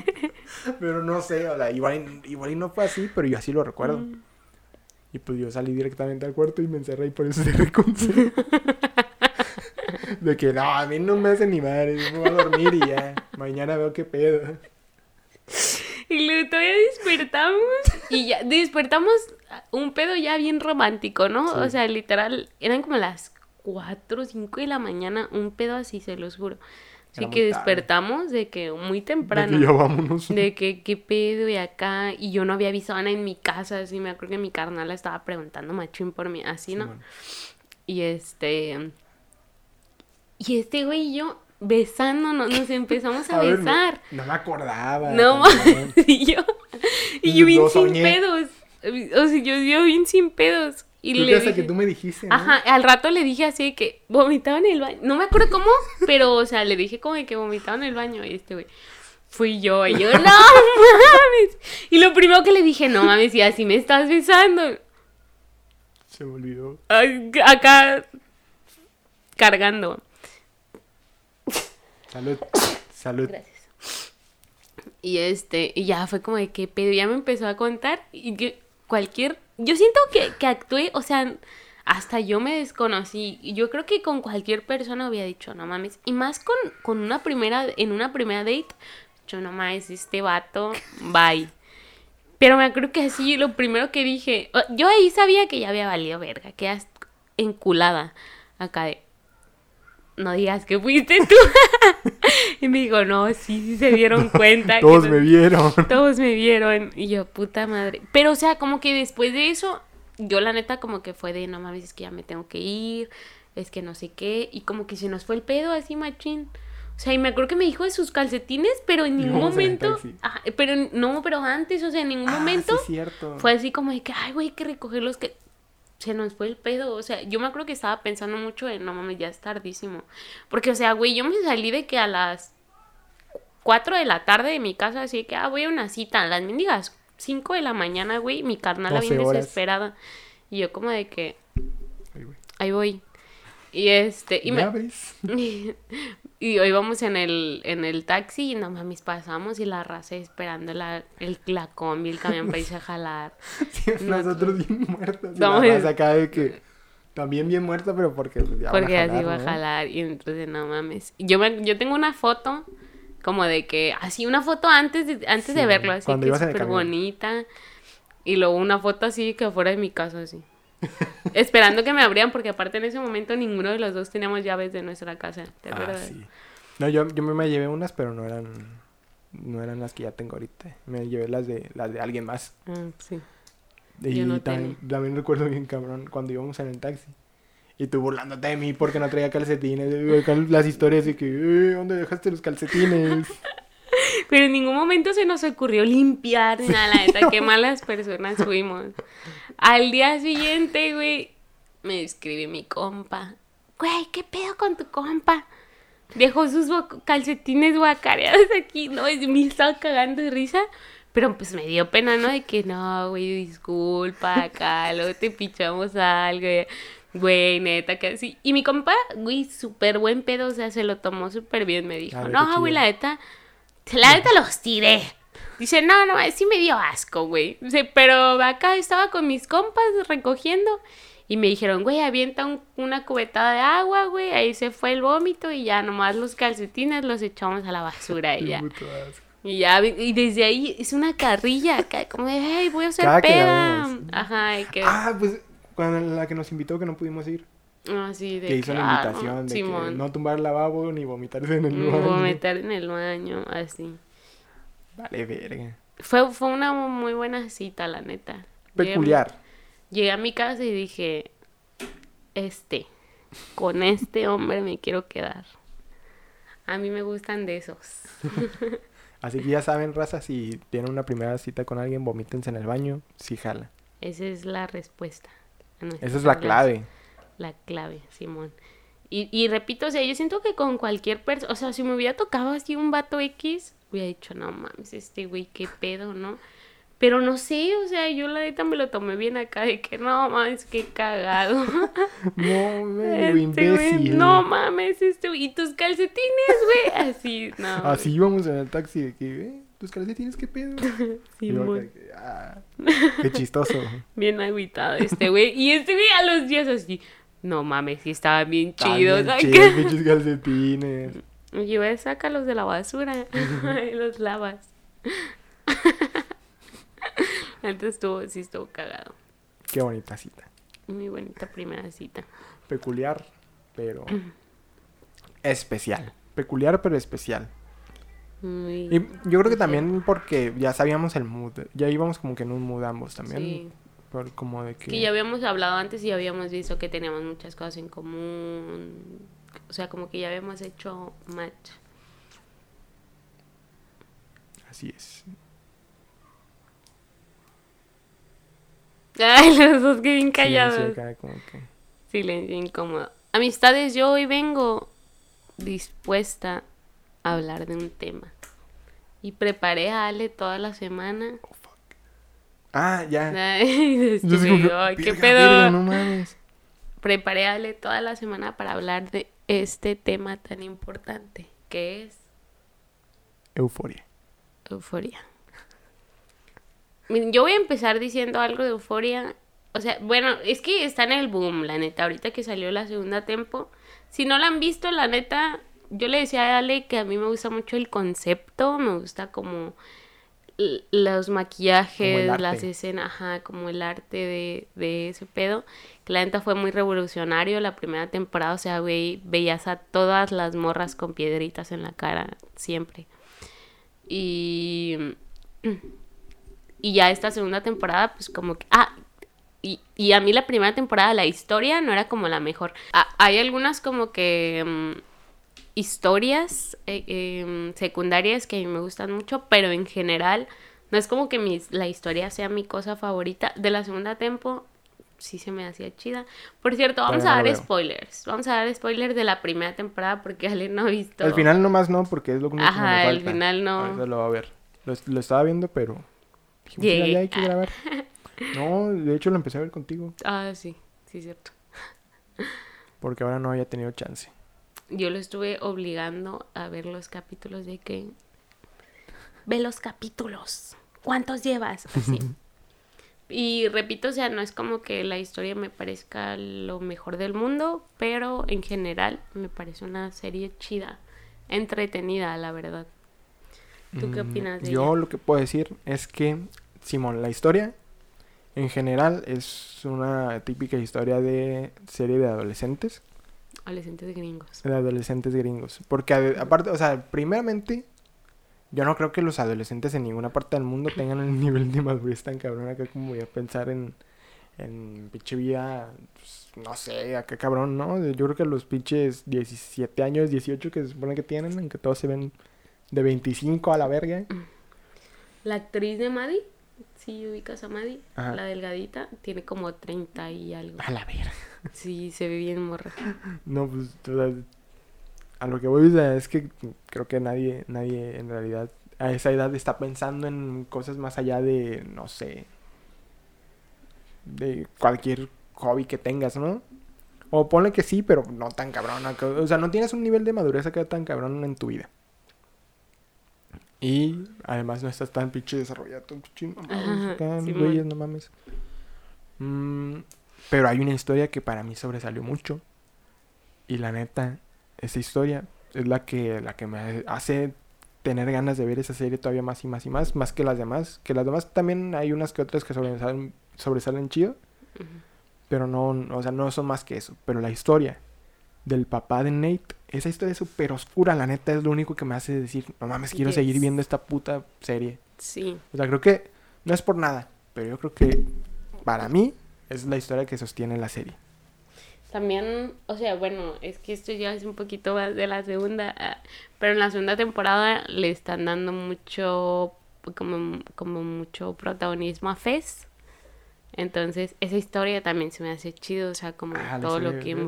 pero no sé, o sea, igual, igual y no fue así, pero yo así lo recuerdo. Mm. Y pues yo salí directamente al cuarto y me encerré y por eso se reconcilió. De que no, a mí no me hace ni madre, yo me voy a dormir y ya. Mañana veo qué pedo. Y luego todavía despertamos y ya despertamos un pedo ya bien romántico, ¿no? Sí. O sea, literal, eran como las 4 o 5 de la mañana, un pedo así, se los juro. Era que tarde. despertamos de que muy De temprano. que ya vámonos. De que qué pedo y acá. Y yo no había avisado a nadie en mi casa. Así me acuerdo que mi carnal estaba preguntando machín por mí. Así, ¿no? Y este. Y este güey y yo besándonos, nos empezamos a, ver, besar. No, me acordaba. No. Y yo. Y yo bien sin pedos. O sea, yo, yo bien sin pedos. Y Creo le dije. que tú me dijiste, ¿no? Ajá, al rato le dije así que vomitaba en el baño. No me acuerdo cómo, pero, o sea, le dije como de que vomitaba en el baño. Y este güey, fui yo. Y yo, no mames. Y lo primero que le dije, no mames, y así me estás besando. Se me olvidó. Acá, cargando. Salud. Salud. Gracias. Y este, y ya fue como de que pedo, ya me empezó a contar y que cualquier, yo siento que, que actué, o sea, hasta yo me desconocí, yo creo que con cualquier persona había dicho, no mames, y más con, con una primera, en una primera date, yo no mames, este vato, bye. Pero me acuerdo que así, lo primero que dije, yo ahí sabía que ya había valido verga, que enculada acá de, no digas que fuiste tú. y me dijo, no, sí, sí se dieron cuenta. Todos me vieron. Todos me vieron. Y yo, puta madre. Pero, o sea, como que después de eso, yo la neta como que fue de, no mames, es que ya me tengo que ir, es que no sé qué. Y como que se nos fue el pedo así, machín. O sea, y me acuerdo que me dijo de sus calcetines, pero en ningún momento... pero no, pero antes, o sea, en ningún Ah, momento sí, cierto. fue así como de que, ay, güey, hay que recoger los que... Se nos fue el pedo, o sea, yo me acuerdo que estaba pensando mucho en, no mames, ya es tardísimo. Porque, o sea, güey, yo me salí de que a las 4 de la tarde de mi casa, así que, ah, voy a una cita, a las mendigas 5 de la mañana, güey, mi carnal la 12 bien horas. desesperada. Y yo como de que, ahí voy. Y este, y ¿Me abres? y hoy vamos en el, en el taxi y no mames, pasamos y la raza esperando la, el, la combi, el camión para irse a jalar. Sí, No, nosotros bien muertos. Y No, la raza acá de que también bien muerta, pero porque ya Porque así jalar, va a jalar y entonces no mames. Yo, me, yo tengo una foto como de que, así una foto antes de, antes Sí, de verlo, así que súper bonita. Y luego una foto así que afuera de mi casa así. Esperando que me abrieran porque aparte en ese momento ninguno de los dos teníamos llaves de nuestra casa. ¿Te Ah, sí. No, yo, yo me llevé unas, pero no eran no eran las que ya tengo ahorita. Me llevé las de las de alguien más. Ah, sí. Y Yo no también, también recuerdo bien, cabrón, cuando íbamos en el taxi. Y tú burlándote de mí porque no traía calcetines. acá Las historias de que, "Eh, ¿dónde dejaste los calcetines? Pero en ningún momento se nos ocurrió limpiar nada, la neta, qué malas personas fuimos. Al día siguiente, güey, me escribe mi compa. Güey, ¿qué pedo con tu compa? Dejó sus calcetines guacareados aquí, ¿no? Y me estaba cagando de risa. Pero pues me dio pena, ¿no? De que no, güey, disculpa, acá, luego te pichamos algo. Güey, neta, que así. Y mi compa, güey, súper buen pedo, o sea, se lo tomó súper bien. Me dijo, no, güey, la neta, la neta los tiré. Dice, no, no, sí me dio asco, güey. Dice, pero acá estaba con mis compas recogiendo. Y me dijeron, güey, avienta un- una cubetada de agua, güey. Ahí se fue el vómito y ya nomás los calcetines los echamos a la basura y ya. Y ya, y desde ahí es una carrilla como de, hey, voy a hacer peda. Ajá, y que. Ah, pues cuando la que nos invitó que no pudimos ir. Así de Que hizo que, la ah, invitación de que no tumbar lavabo ni vomitarse en el baño. meter en el baño, así. Vale, verga. Fue, fue una muy buena cita, la neta. Llegué Peculiar. Llegué a mi casa y dije, este, con este hombre me quiero quedar. A mí me gustan de esos. Así que ya saben, raza, si tienen una primera cita con alguien, vomítense en el baño, sí jala. Esa es la respuesta. Esa es la clave. La clave, Simón. Y, y repito, o sea, yo siento que con cualquier persona, o sea, si me hubiera tocado así un vato X, hubiera dicho, no mames, este güey, qué pedo, ¿no? Pero no sé, o sea, yo la neta me lo tomé bien acá de que no mames, qué cagado. No, Este güey, imbécil. no mames, este güey, y tus calcetines, güey, así, no. Así íbamos en el taxi de que, eh, tus calcetines, ¿qué pedo? Y yo Simón. acá de que, ah, qué chistoso. Bien agüitado este güey. Y este güey a los días así, no mames, sí estaban bien chidos. chidos, pinches calcetines. Y yo, "Eh, sácalos de la basura y los lavas. Antes estuvo, sí estuvo cagado. Qué bonita cita. Muy bonita primera cita. Peculiar, pero especial. Peculiar, pero especial. Muy... Y yo creo que también porque ya sabíamos el mood. Ya íbamos como que en un mood ambos también. Sí. Por como de que... Que ya habíamos hablado antes y habíamos visto que teníamos muchas cosas en común. O sea, como que ya habíamos hecho match. Así es. Ay, los dos que bien callados. sí, acá como que... Silencio incómodo. Amistades, yo hoy vengo dispuesta a hablar de un tema. Y preparé a Ale toda la semana. Ah, ya. Ay, Yo que, ay, qué "Verga, pedo. verga, no mames. Preparé a Ale toda la semana para hablar de este tema tan importante, que es Euforia. euforia. Yo voy a empezar diciendo algo de euforia. O sea, bueno, es que está en el boom, la neta. Ahorita que salió la segunda tempo. Si no la han visto, la neta, yo le decía a Ale que a mí me gusta mucho el concepto. Me gusta como los maquillajes, las escenas, ajá, como el arte de, de ese pedo, que la neta fue muy revolucionario la primera temporada, o sea, güey, veías a todas las morras con piedritas en la cara, siempre. Y, y ya esta segunda temporada, pues como que, ah, y, y a mí la primera temporada, la historia no era como la mejor. Ah, hay algunas como que... historias eh, em, secundarias que a mí me gustan mucho, pero en general no es como que mis, la historia sea mi cosa favorita. De la segunda tempo sí se me hacía chida. Por cierto, vamos a dar spoilers. Vamos a dar spoilers de la primera temporada porque Ale no ha visto. Al final nomás no, porque es lo único que me falta. final no. Ahorita lo va a ver. Lo, lo estaba viendo, pero... Dijimos, Llegué. "Mira, ya hay que grabar. No, de hecho lo empecé a ver contigo. Ah, sí, sí, cierto. Porque ahora no había tenido chance. Yo lo estuve obligando a ver los capítulos de que... Ve los capítulos. ¿Cuántos llevas? Así. Y repito, o sea, no es como que la historia me parezca lo mejor del mundo, pero en general me parece una serie chida, entretenida, la verdad. ¿Tú qué Mm, opinas de Yo ella? lo que puedo decir es que, Simón, la historia en general es una típica historia de serie de adolescentes, Adolescentes gringos. de adolescentes gringos. Porque aparte, o sea, primeramente, yo no creo que los adolescentes en ninguna parte del mundo tengan el nivel de madurez tan cabrón acá como voy a pensar en, en pinche vida, pues, no sé, acá cabrón, ¿no? Yo creo que los pinches 17 años, 18 que se supone que tienen, en que todos se ven de 25 a la verga. La actriz de Maddie, si ubicas a Maddie, Ajá. la delgadita, tiene como 30 y algo. A la verga. Sí, se ve bien morra. No, pues, o sea, a lo que voy es que creo que nadie, nadie en realidad a esa edad está pensando en cosas más allá de, no sé, de cualquier hobby que tengas, ¿no? O ponle que sí, pero no tan cabrón. O sea, no tienes un nivel de madurez acá tan cabrón en tu vida. Y además no estás tan pinche desarrollado, tan pinche mamados Ajá, acá, Simón. güeyes, no mames. Mm, pero hay una historia que para mí sobresalió mucho. Y la neta, esa historia es la que, la que me hace tener ganas de ver esa serie todavía más y más y más, más que las demás. Que las demás también hay unas que otras que sobresalen, sobresalen chido, pero no, o sea, no son más que eso. Pero la historia del papá de Nate, esa historia es súper oscura, la neta es lo único que me hace decir, no mames, quiero seguir viendo esta puta serie. Sí, O sea, creo que no es por nada, pero yo creo que para mí es la historia que sostiene la serie. También, o sea, bueno, es que esto ya es un poquito más de la segunda, ah, pero en la segunda temporada le están dando mucho, como, como mucho protagonismo a Fez. Entonces, esa historia también se me hace chido, o sea, como Ah, todo lo que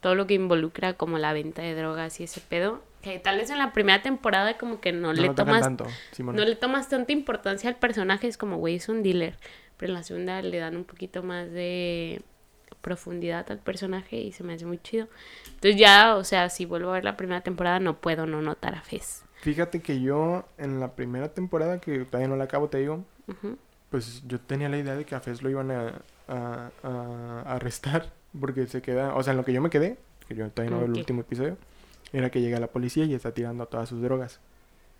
todo lo que involucra como la venta de drogas y ese pedo, que tal vez en la primera temporada como que no, No le tomas tanto, no le tomas tanta importancia al personaje, es como, güey, es un dealer. Pero en la segunda le dan un poquito más de profundidad al personaje y se me hace muy chido. Entonces ya, o sea, si vuelvo a ver la primera temporada, no puedo no notar a Fez. Fíjate que yo en la primera temporada, que todavía no la acabo, te digo, pues yo tenía la idea de que a Fez lo iban a, a- a arrestar, porque se queda, o sea, en lo que yo me quedé, que yo todavía no veo el último episodio, era que llega la policía y está tirando todas sus drogas.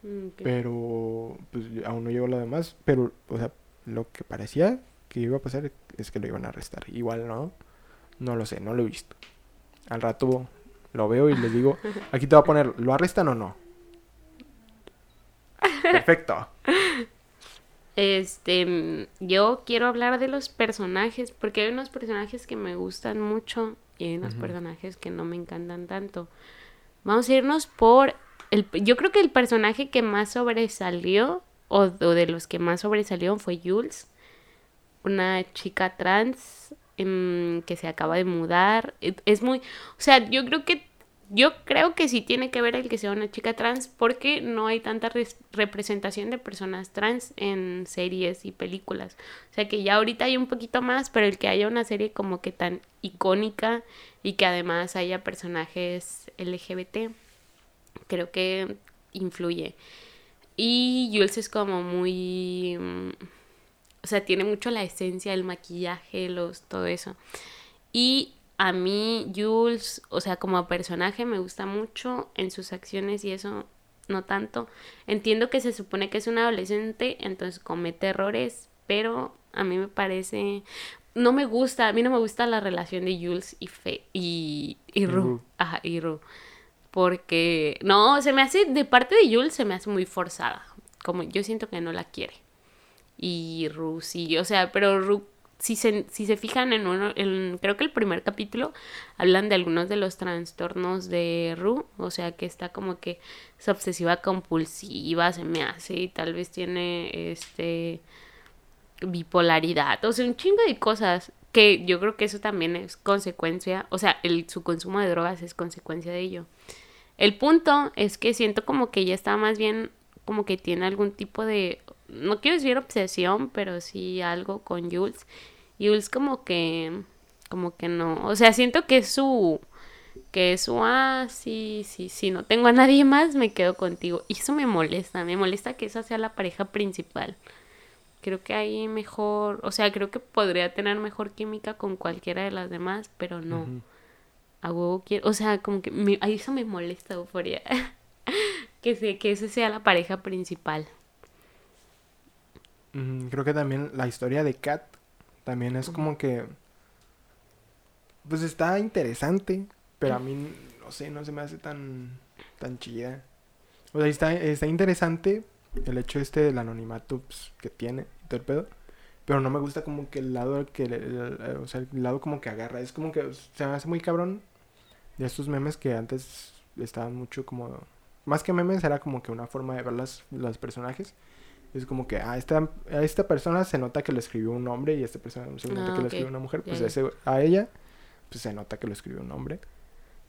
Mm. Pero, pues aún no llegó lo demás, pero, o sea, lo que parecía que iba a pasar es que lo iban a arrestar. Igual no, no lo sé, no lo he visto. Al rato lo veo y les digo, aquí te voy a poner, ¿lo arrestan o no? Perfecto. Este, mm, yo quiero hablar de los personajes, porque hay unos personajes que me gustan mucho y hay unos Ujú. personajes que no me encantan tanto. Vamos a irnos por el, yo creo que el personaje que más sobresalió, o, de los que más sobresalió, fue Jules, una chica trans em, que se acaba de mudar. E- Es muy, o sea, yo creo que yo creo que sí tiene que ver el que sea una chica trans porque no hay tanta res- representación de personas trans en series y películas. O sea que ya ahorita hay un poquito más, pero el que haya una serie como que tan icónica y que además haya personajes LGBT, creo que influye. Y Jules es como muy... mm, O sea, tiene mucho la esencia, el maquillaje, los, todo eso. Y a mí, Jules, o sea, como personaje me gusta mucho en sus acciones y eso. no tanto. Entiendo que se supone que es un adolescente, entonces comete errores, pero a mí me parece no me gusta, a mí no me gusta la relación de Jules y Fe y, y Ru. Ajá, y Ru. Porque, no, se me hace, de parte de Jules se me hace muy forzada. Como yo siento que no la quiere. Y Ru sí, o sea, pero Ru, si se, si se fijan en uno, en, creo que el primer capítulo hablan de algunos de los trastornos de Ru. O sea, que está como que es obsesiva compulsiva, se me hace, y tal vez tiene este bipolaridad, o sea, un chingo de cosas que yo creo que eso también es consecuencia, o sea, el, su consumo de drogas es consecuencia de ello. El punto es que siento como que ella está más bien como que tiene algún tipo de, no quiero decir obsesión, pero sí algo con Jules. Jules como que, como que no, o sea, siento que es su, que es su, ah, sí, sí, sí, no tengo a nadie más, me quedo contigo. Y eso me molesta, me molesta que esa sea la pareja principal creo que ahí mejor, o sea, creo que podría tener mejor química con cualquiera de las demás, pero no. A huevo quiero, o sea, como que me, ahí eso me molesta, euforia. que sé, que esa sea la pareja principal. creo que también la historia de Kat también es como que pues está interesante, pero a mí no sé, no se me hace tan tan chida. O sea, está, está interesante el hecho este del anonimato pues, que tiene todo el pedo. Pero no me gusta como que el lado que, o sea, el lado como que agarra. Es como que se me hace muy cabrón de estos memes que antes estaban mucho como... Más que memes era como que una forma de ver las, los personajes. Es como que a esta, a esta persona se nota que lo escribió un hombre y a esta persona se nota que lo escribió una mujer. Pues ese, a ella pues se nota que lo escribió un hombre.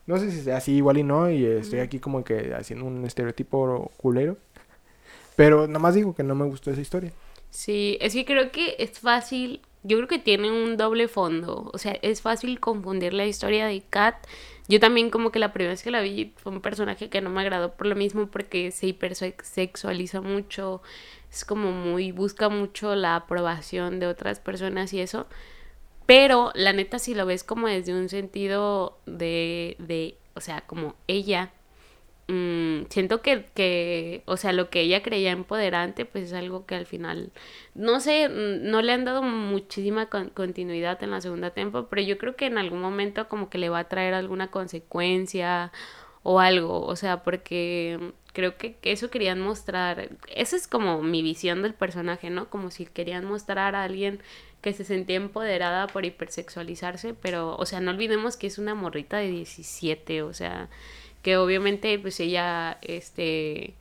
No sé si sea así igual y no y estoy aquí como que haciendo un estereotipo culero. Pero nomás digo que no me gustó esa historia. Sí, es que creo que es fácil, yo creo que tiene un doble fondo, o sea, es fácil confundir la historia de Kat. Yo también como que la primera vez que la vi fue un personaje que no me agradó por lo mismo porque se hipersexualiza mucho, es como muy, busca mucho la aprobación de otras personas y eso. Pero la neta si lo ves como desde un sentido de, de o sea, como ella Mm, siento que, que, o sea, lo que ella creía empoderante, pues es algo que al final, no sé, mm, no le han dado muchísima continuidad en la segunda temporada, pero yo creo que en algún momento como que le va a traer alguna consecuencia o algo, o sea, porque creo que, eso querían mostrar, esa es como mi visión del personaje, ¿no? Como si querían mostrar a alguien que se sentía empoderada por hipersexualizarse, pero, o sea, no olvidemos que es una morrita de 17, o sea, que obviamente pues ella este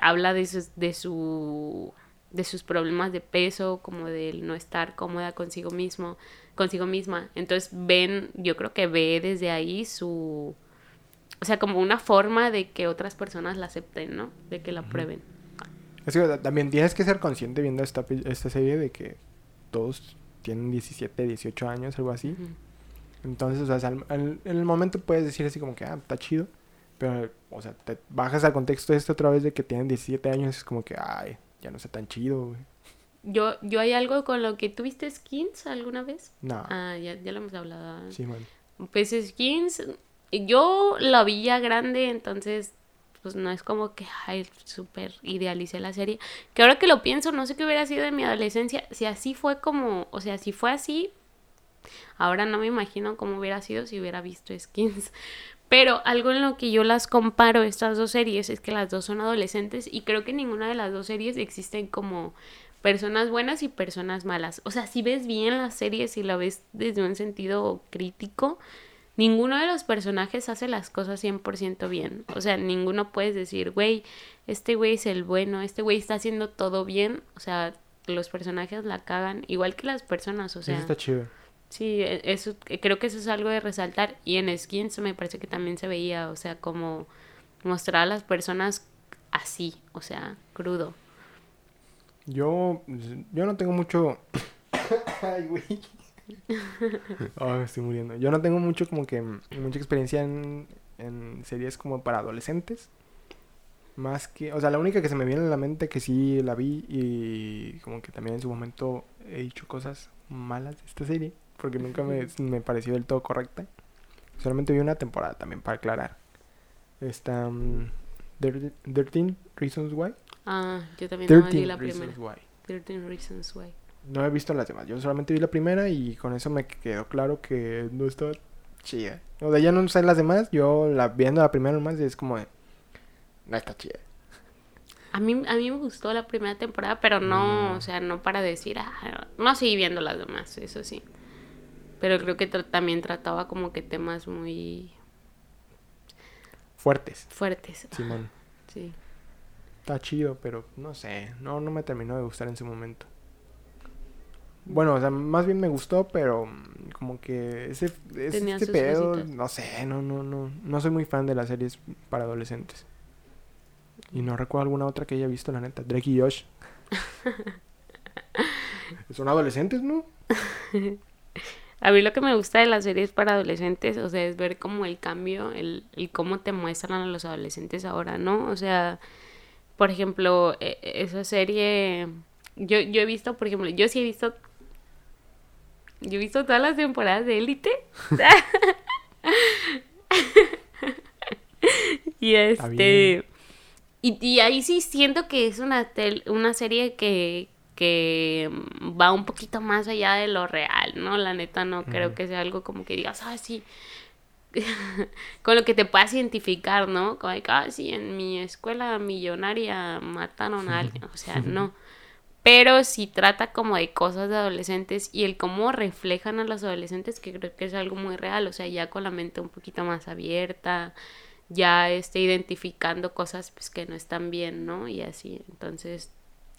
habla de su, de su de sus problemas de peso, como del no estar cómoda consigo mismo, consigo misma. Entonces ven, yo creo que ve desde ahí su o sea, como una forma de que otras personas la acepten, ¿no? De que la prueben. Es que también tienes que ser consciente viendo esta, esta serie de que todos tienen 17, 18 años, algo así. Entonces, o sea, en el momento puedes decir así como que, ah, está chido. Pero, o sea, te bajas al contexto este otra vez de que tienen 17 años, es como que, ay, ya no está tan chido, güey. Yo, yo hay algo con lo que tuviste skins alguna vez. No. Ah, ya, ya lo hemos hablado. Sí, man. Pues skins, yo la vi ya grande, entonces, pues no es como que, ay, súper idealicé la serie. Que ahora que lo pienso, no sé qué hubiera sido de mi adolescencia. Si así fue como, o sea, si fue así, ahora no me imagino cómo hubiera sido si hubiera visto skins. Pero algo en lo que yo las comparo estas dos series es que las dos son adolescentes y creo que ninguna de las dos series existen como personas buenas y personas malas. O sea, si ves bien las series y la ves desde un sentido crítico, ninguno de los personajes hace las cosas 100% bien. O sea, ninguno puedes decir, güey, este güey es el bueno, este güey está haciendo todo bien. O sea, los personajes la cagan, igual que las personas, o sea. Eso está chido. Sí, e, eso, eh, creo que eso es algo de resaltar. Y en Skins me parece que también se veía, o sea, como mostrar a las personas así, o sea, crudo. Yo, yo no tengo mucho... Ay, güey. me estoy muriendo. Yo no tengo mucho como que mucha experiencia en, en series como para adolescentes. Más que, o sea, la única que se me viene a la mente que sí la vi y como que también en su momento he dicho cosas malas de esta serie porque nunca me, me, pareció del todo correcta. Solamente vi una temporada también, para aclarar. Esta, mm, Thir- 13 Reasons Why. Ah, yo también no vi 13 la Reasons primera. Why. 13 Reasons Why. No he visto las demás. Yo solamente vi la primera y con eso me quedó claro que no está chida. O sea, ya no sé las demás. Yo la viendo la primera nomás es como de, no está chida. A mí, a mí me gustó la primera temporada, pero no, No. o sea, no para decir, ah, no seguí viendo las demás, eso sí. Pero creo que tra- también trataba como que temas muy Fuertes, fuertes. Simón. Sí. Está chido, pero no sé. No, no me terminó de gustar en su momento. Bueno, o sea, más bien me gustó, pero mm, como que ese, ese este pedo, cositas. no sé, no, no, no, no soy muy fan de las series para adolescentes. Y no recuerdo alguna otra que haya visto, la neta. Drake y Josh. Son adolescentes, ¿no? A mí lo que me gusta de las series para adolescentes, o sea, es ver como el cambio, el, el cómo te muestran a los adolescentes ahora, ¿no? O sea, por ejemplo, e- e- esa serie, yo, yo he visto, por ejemplo, yo sí he visto, yo he visto todas las temporadas de Élite. y este, y ahí sí siento que es una, tel- una serie que, que va un poquito más allá de lo real, ¿no? La neta no creo que sea algo como que digas, ah, sí, con lo que te puedas identificar, ¿no? Como de que, ah, sí, en mi escuela millonaria mataron a alguien, o sea, no. Pero sí trata como de cosas de adolescentes y el cómo reflejan a los adolescentes, que creo que es algo muy real, o sea, ya con la mente un poquito más abierta, ya esté identificando cosas pues que no están bien, ¿no? Y así, entonces,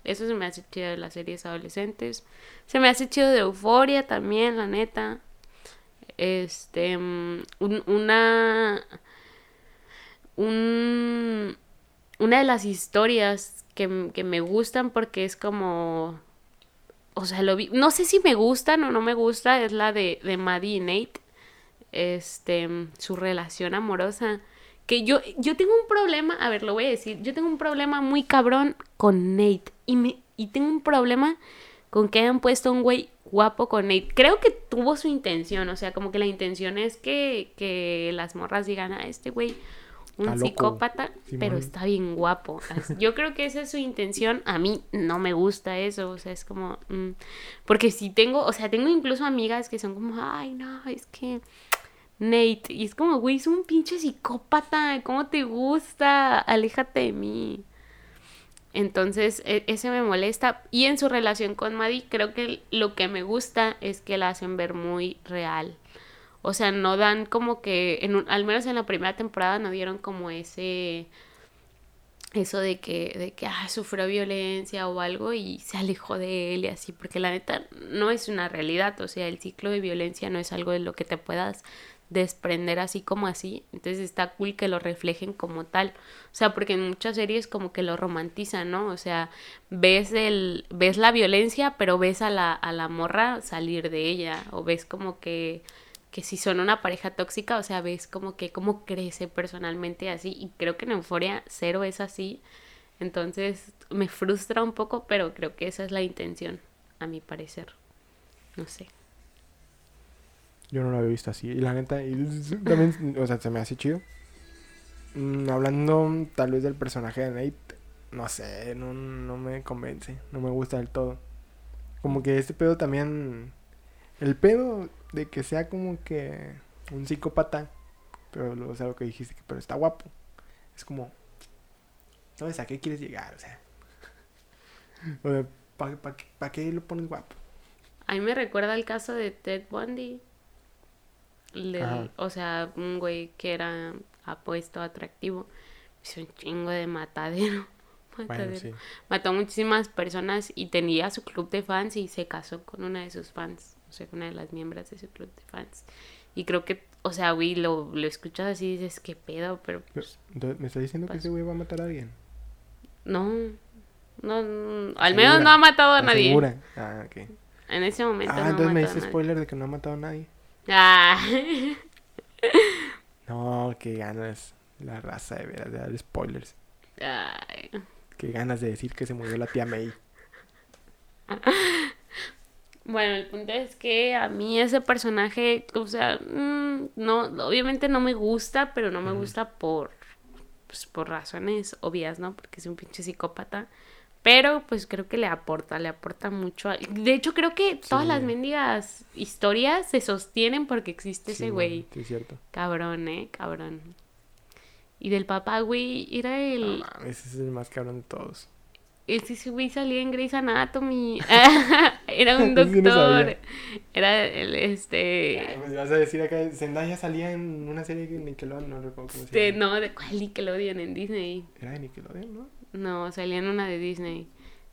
eso se me hace chido de las series adolescentes. Se me hace chido de Euforia también, la neta. Este, mm, un- una, un, una de las historias que, que me gustan porque es como, o sea, lo vi, no sé si me gustan o no me gusta, es la de, de Maddie y Nate, este, mm, su relación amorosa. Que yo, yo tengo un problema, a ver, lo voy a decir, yo tengo un problema muy cabrón con Nate y, me, y tengo un problema con que hayan puesto un güey guapo con Nate. Creo que tuvo su intención, o sea, como que la intención es que, que las morras digan, ah, este güey, un loco, psicópata, pero está bien guapo. Yo creo que esa es su intención. A mí no me gusta eso, o sea, es como... mm, porque si tengo, o sea, tengo incluso amigas que son como, ay, no, es que... Nate, y es como, güey, es un pinche psicópata, ¿cómo te gusta? Aléjate de mí. Entonces, e- ese me molesta. Y en su relación con Maddie, creo que lo que me gusta es que la hacen ver muy real. O sea, no dan como que, en un- al menos en la primera temporada, no dieron como ese, eso de que, de que, ah, sufrió violencia o algo y se alejó de él y así, porque la neta no es una realidad. O sea, el ciclo de violencia no es algo de lo que te puedas desprender así como así. Entonces está cool que lo reflejen como tal. O sea, porque en muchas series como que lo romantizan, ¿no? O sea, ves el, ves la violencia, pero ves a la, a la morra salir de ella. O ves como que, que si son una pareja tóxica, o sea, ves como que cómo crece personalmente así. Y creo que en Euforia cero es así. Entonces me frustra un poco, pero creo que esa es la intención, a mi parecer. No sé. Yo no lo había visto así. Y la neta, también, o sea, se me hace chido. Mm, hablando tal vez del personaje de Nate, no sé, no, no me convence. No me gusta del todo. Como que este pedo también. El pedo de que sea como que un psicópata. Pero, o sea, lo que dijiste, pero está guapo. Es como. ¿Sabes a qué quieres llegar? O sea. ¿para qué lo pones guapo? A mí me recuerda el caso de Ted Bundy. Ajá. o sea, un güey que era apuesto, atractivo. Hizo un chingo de matadero. Bueno, Matadero. sí. Mató a muchísimas personas y tenía su club de fans y se casó con una de sus fans. O sea, con una de las miembros de su club de fans. Y creo que, o sea, güey, lo, lo escuchas así y dices, ¿qué pedo? Pero pues, ¿Me está diciendo que Pasó. ese güey va a matar a alguien? no. No, no, al menos no ha matado a ¿Estás nadie. Ah. En ese momento Ah, no entonces me dice spoiler de que no ha matado a nadie. Ah. No, qué ganas la raza de veras de dar spoilers. Ay. Qué ganas de decir que se murió la tía May. Bueno, el punto es que a mí ese personaje, o sea, mm, no, obviamente no me gusta, pero no me gusta por pues por razones obvias, ¿no? Porque es un pinche psicópata. Pero pues creo que le aporta, le aporta mucho. a- De hecho, creo que todas Sí. las mendigas historias se sostienen porque existe Sí, ese güey. Sí, es cierto. Cabrón, eh, cabrón. Y del papá, güey, era el... Ese es el más cabrón de todos. Ese güey salía en Grey's Anatomy. era un sí doctor. Era el, este... Pues vas a decir acá, Zendaya salía en una serie de Nickelodeon, no recuerdo cómo se este, llama. no, ¿de cuál Nickelodeon en Disney? Era de Nickelodeon, ¿no? No, salía en una de Disney.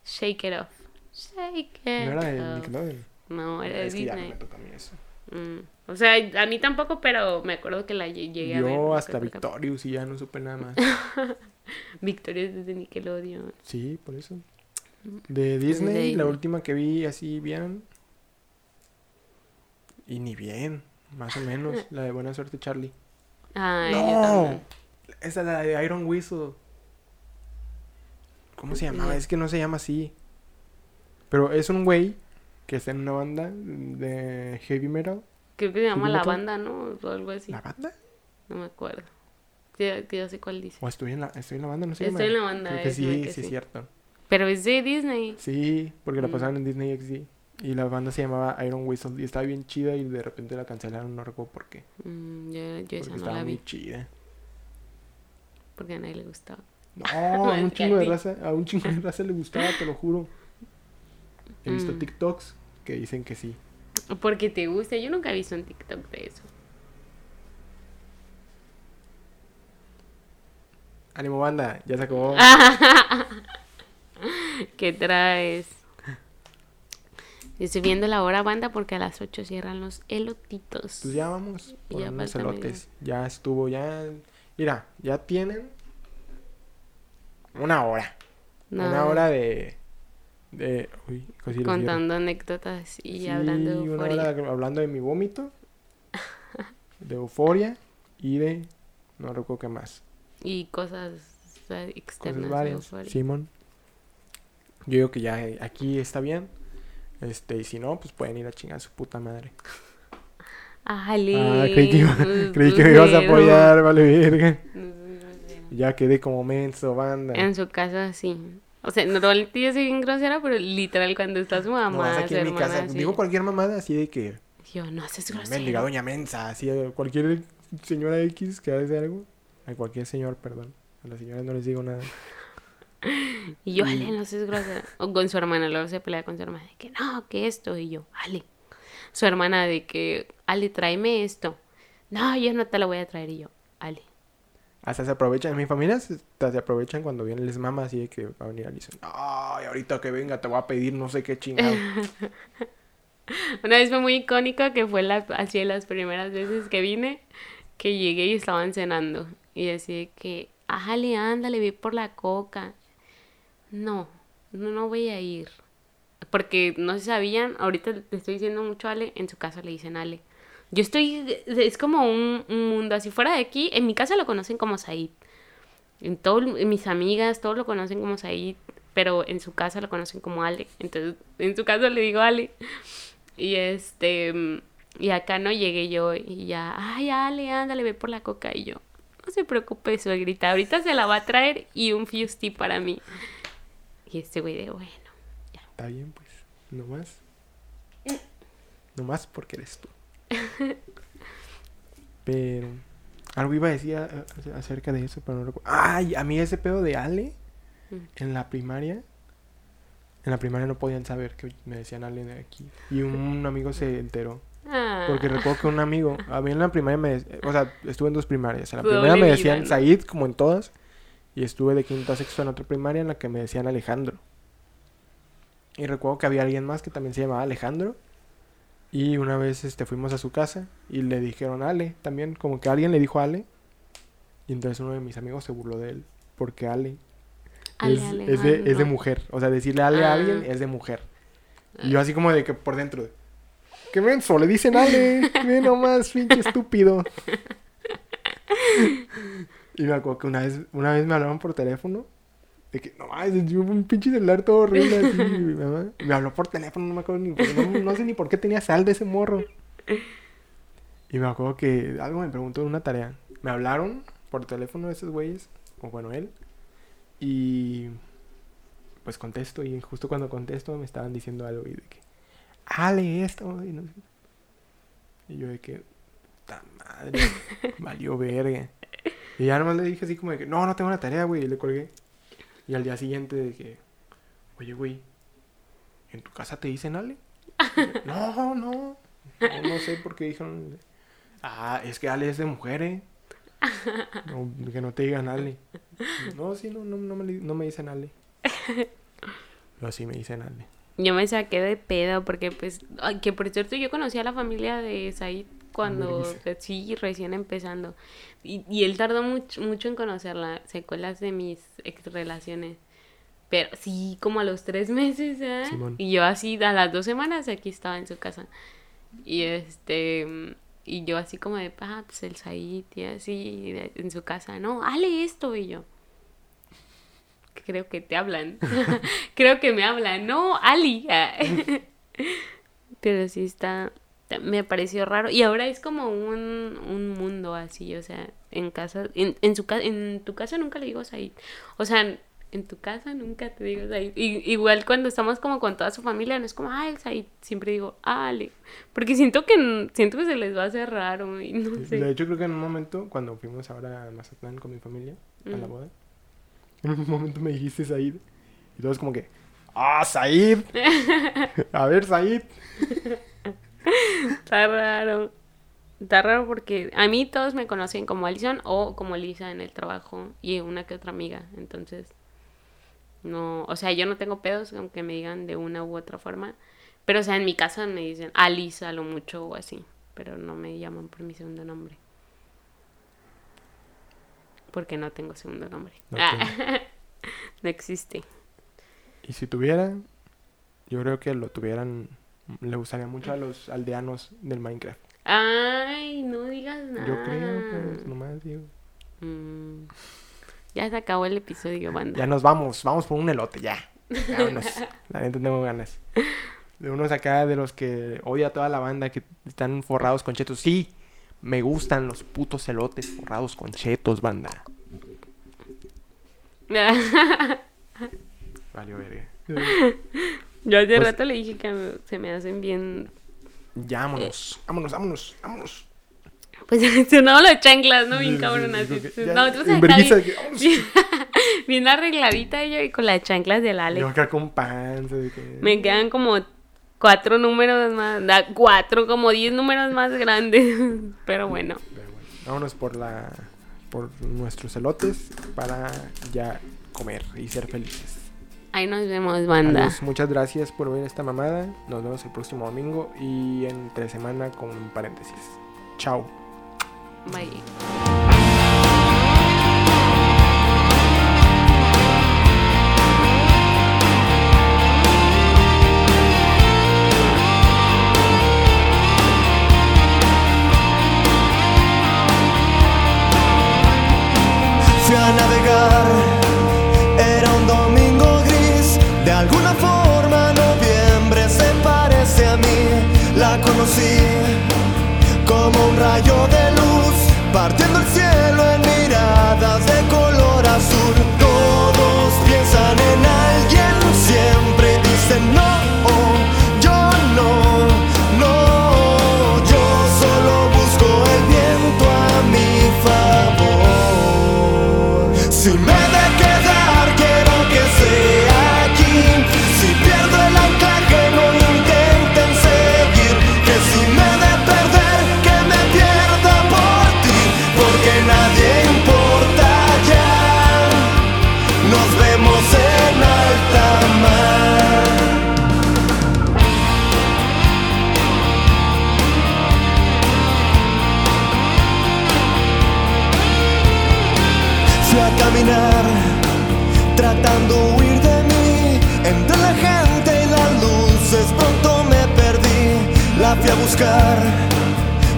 Shake it off. Shake it No era de off. Nickelodeon. No, era de es que ya no Disney. me toca a mí eso. Mm. O sea, a mí tampoco, pero me acuerdo que la lle- llegué a ver. Yo hasta. Victorious y ya no supe nada más. Victoria es de Nickelodeon. Sí, por eso. De Disney, la última que vi así bien. Y ni bien, más o menos. La de Buena Suerte Charlie. Ay, yo ¡No! Esa es la de Iron Whistle. ¿Cómo se llamaba? Es que no se llama así. Pero es un güey que está en una banda de heavy metal. Creo que se llama ¿Sí, La? Banda, ¿no? O algo así. ¿La banda? No me acuerdo. Ya, ya sé cuál dice. ¿O estoy en la, estoy en la banda? No sé. Estoy en la banda, Creo que sí, que sí, es cierto. Pero es de Disney. Sí, porque la Mm. pasaban en Disney XD. Y la banda se llamaba Iron Whistle. Y estaba bien chida y de repente la cancelaron. No recuerdo por qué. Mm, yo, esa no estaba la vi. muy chida. Porque a nadie le gustaba. No, a un chingo de raza, a un chingo de raza le gustaba, te lo juro. He visto Mm. TikToks que dicen que sí. Porque te gusta. Yo nunca he visto un TikTok de eso. Ánimo banda, ya se acabó. ¿Qué traes? Estoy viendo la hora banda porque a las 8 cierran los elotitos. Pues ya vamos por Ya unos elotes. Ya estuvo, ya. Mira, ya tienen una hora. No, Una hora de. de uy, contando anécdotas y Sí, hablando de una euforia. hora hablando de mi vómito, de euforia y de. No recuerdo qué más. Y cosas Cosas externas de euforia. Simón. Yo digo que ya eh, aquí está bien. Este, y si no, pues pueden ir a chingar a su puta madre. Ah, creí que, iba- creí que me ibas a apoyar, vale, verga. No, no, no. Ya quedé como menso, banda. En su casa sí. O sea, no el tío soy bien grosera, pero literal cuando está su mamá, Nomás aquí su en mi casa. Digo cualquier mamada así de que. Yo, no haces Mendiga grosero. doña mensa, así a cualquier señora X que hace algo. A cualquier señor, perdón. A las señoras no les digo nada. Y yo, Ale, no seas grosera. O con su hermana, luego se pelea con su hermana. De que no, que esto. Y yo, Ale. Su hermana de que, Ale, tráeme esto. No, yo no te lo voy a traer. Y yo, Ale. Hasta se aprovechan, en mi familia se, hasta se aprovechan cuando vienen les mama así de que va a venir dicen, ay, ahorita que venga te voy a pedir no sé qué chingado. Una vez fue muy icónico que fue la, así de las primeras veces que vine, que llegué y estaban cenando. Y así de que, ájale, ándale, ve por la coca. No, no, no voy a ir. Porque no se sabían, ahorita le estoy diciendo mucho Ale, en su casa le dicen Ale. Yo estoy, es como un, un mundo así fuera de aquí, en mi casa lo conocen como Said. En todo, mis amigas, todos lo conocen como Said, pero en su casa lo conocen como Ale. Entonces, en su casa le digo Ale. Y este, mm, y acá no llegué yo y ya, ay, Ale, ándale, ve por la coca. Y yo, no se preocupe, suegrita, ahorita se la va a traer y un Fusti para mí. Y este güey de, bueno, Está bien, pues, nomás. Nomás porque eres tú. Pero, algo iba a decir acerca de eso, pero no recuerdo. Ay, a mí ese pedo de Ale, Mm. en la primaria, en la primaria no podían saber que me decían Ale de aquí. Y un amigo se enteró. ah, Porque recuerdo que un amigo, a mí en la primaria me, o sea, estuve en dos primarias. En la Doble primera me decían. Said, como en todas, y estuve de quinto a sexto en otra primaria en la que me decían Alejandro. Y recuerdo que había alguien más que también se llamaba Alejandro. Y una vez este, fuimos a su casa y le dijeron Ale también, como que alguien le dijo Ale. Y entonces uno de mis amigos se burló de él, porque Ale, Ale, es, es de, es de mujer. O sea, decirle Ale a Ah. alguien es de mujer. Y yo así como de que por dentro. de, ¡Qué menso! Le dicen Ale. Ve nomás, pinche estúpido. y me acuerdo que una vez, una vez me hablaron por teléfono. De que, no mames, un pinche celular todo horrible así. mamá. Me habló por teléfono, no me acuerdo ni no, sé ni por qué tenía sal de ese morro. Y me acuerdo que algo me preguntó en una tarea. Me hablaron por teléfono esos güeyes. o bueno, él. Y pues contesto y justo cuando contesto me estaban diciendo algo y de que, Ale, esto. Y, y yo de que, puta madre, valió verga. Y ya nomás le dije así como de que, no, no tengo la tarea, güey, y le colgué. Y al día siguiente de que, oye, güey, ¿en tu casa te dicen Ale? No, no, no, no sé por qué dijeron. Ah, es que Ale es de mujer, eh. No, que no te digan Ale. No, sí, no, no, no, me, no me dicen Ale. Pero sí me dicen Ale. Yo me saqué de pedo porque, pues, ay, que por cierto, yo conocí a la familia de Said cuando, sí, recién empezando. Y, y él tardó mucho, mucho en conocerla, secuelas de mis ex relaciones. Pero sí, como a los tres meses, ¿eh? Y yo así, a las dos semanas aquí estaba en su casa. Y este, y yo así como de, ah, pues el Said, y así, en su casa, no, hale esto, y yo. Creo que te hablan. Creo que me hablan. No, Ali. Pero sí está. Me pareció raro. Y ahora es como un, un mundo así. O sea, en casa. En, en, su, en tu casa nunca le digo Said. O sea, en tu casa nunca te digo Said. Y, igual cuando estamos como con toda su familia, no es como, ay, Said. Siempre digo, Ale. Porque siento que, siento que se les va a hacer raro. Y no sé. De hecho, creo que en un momento, cuando fuimos ahora a Mazatlán con mi familia, a la Ujú. boda, en un momento me dijiste Said. Y todos como que, ¡Ah, Said! a ver, Said. Está raro. Está raro porque a mí todos me conocen como Alison o como Lisa en el trabajo y una que otra amiga. Entonces, no, o sea, yo no tengo pedos aunque me digan de una u otra forma. Pero, o sea, en mi casa me dicen Alisa lo mucho o así. Pero no me llaman por mi segundo nombre. Porque no tengo segundo nombre. No Ah, no existe. Y si tuviera, yo creo que lo tuvieran, le gustaría mucho a los aldeanos del Minecraft. Ay, no digas nada. Yo creo, pues, nomás digo. Mm, Ya se acabó el episodio, banda. Ya nos vamos, vamos por un elote, ya. Vámonos. La neta tengo ganas. De unos acá de los que odia a toda la banda que están forrados con chetos. Sí, me gustan los putos elotes forrados con chetos, banda. Valió verga. Yo hace Pues- rato le dije que se me hacen bien. Ya, vámonos, vámonos, vámonos, vámonos. Pues sonaba las chanclas, ¿no? Bien cabrón, sí, así. Nosotros acá bien, que, bien, bien arregladita yo y con las chanclas del Yo Ale. acá con panza. que- Me quedan como cuatro números más, da- cuatro, como diez números más grandes. Pero bueno, Pero bueno, vámonos por la por nuestros elotes para ya comer y ser felices. Ahí nos vemos, banda. Adiós, muchas gracias por ver esta mamada. Nos vemos el próximo domingo y entre semana con paréntesis. Chao. Bye. Como un rayo de luz,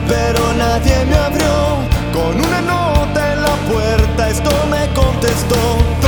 pero nadie me abrió. Con una nota en la puerta esto me contestó.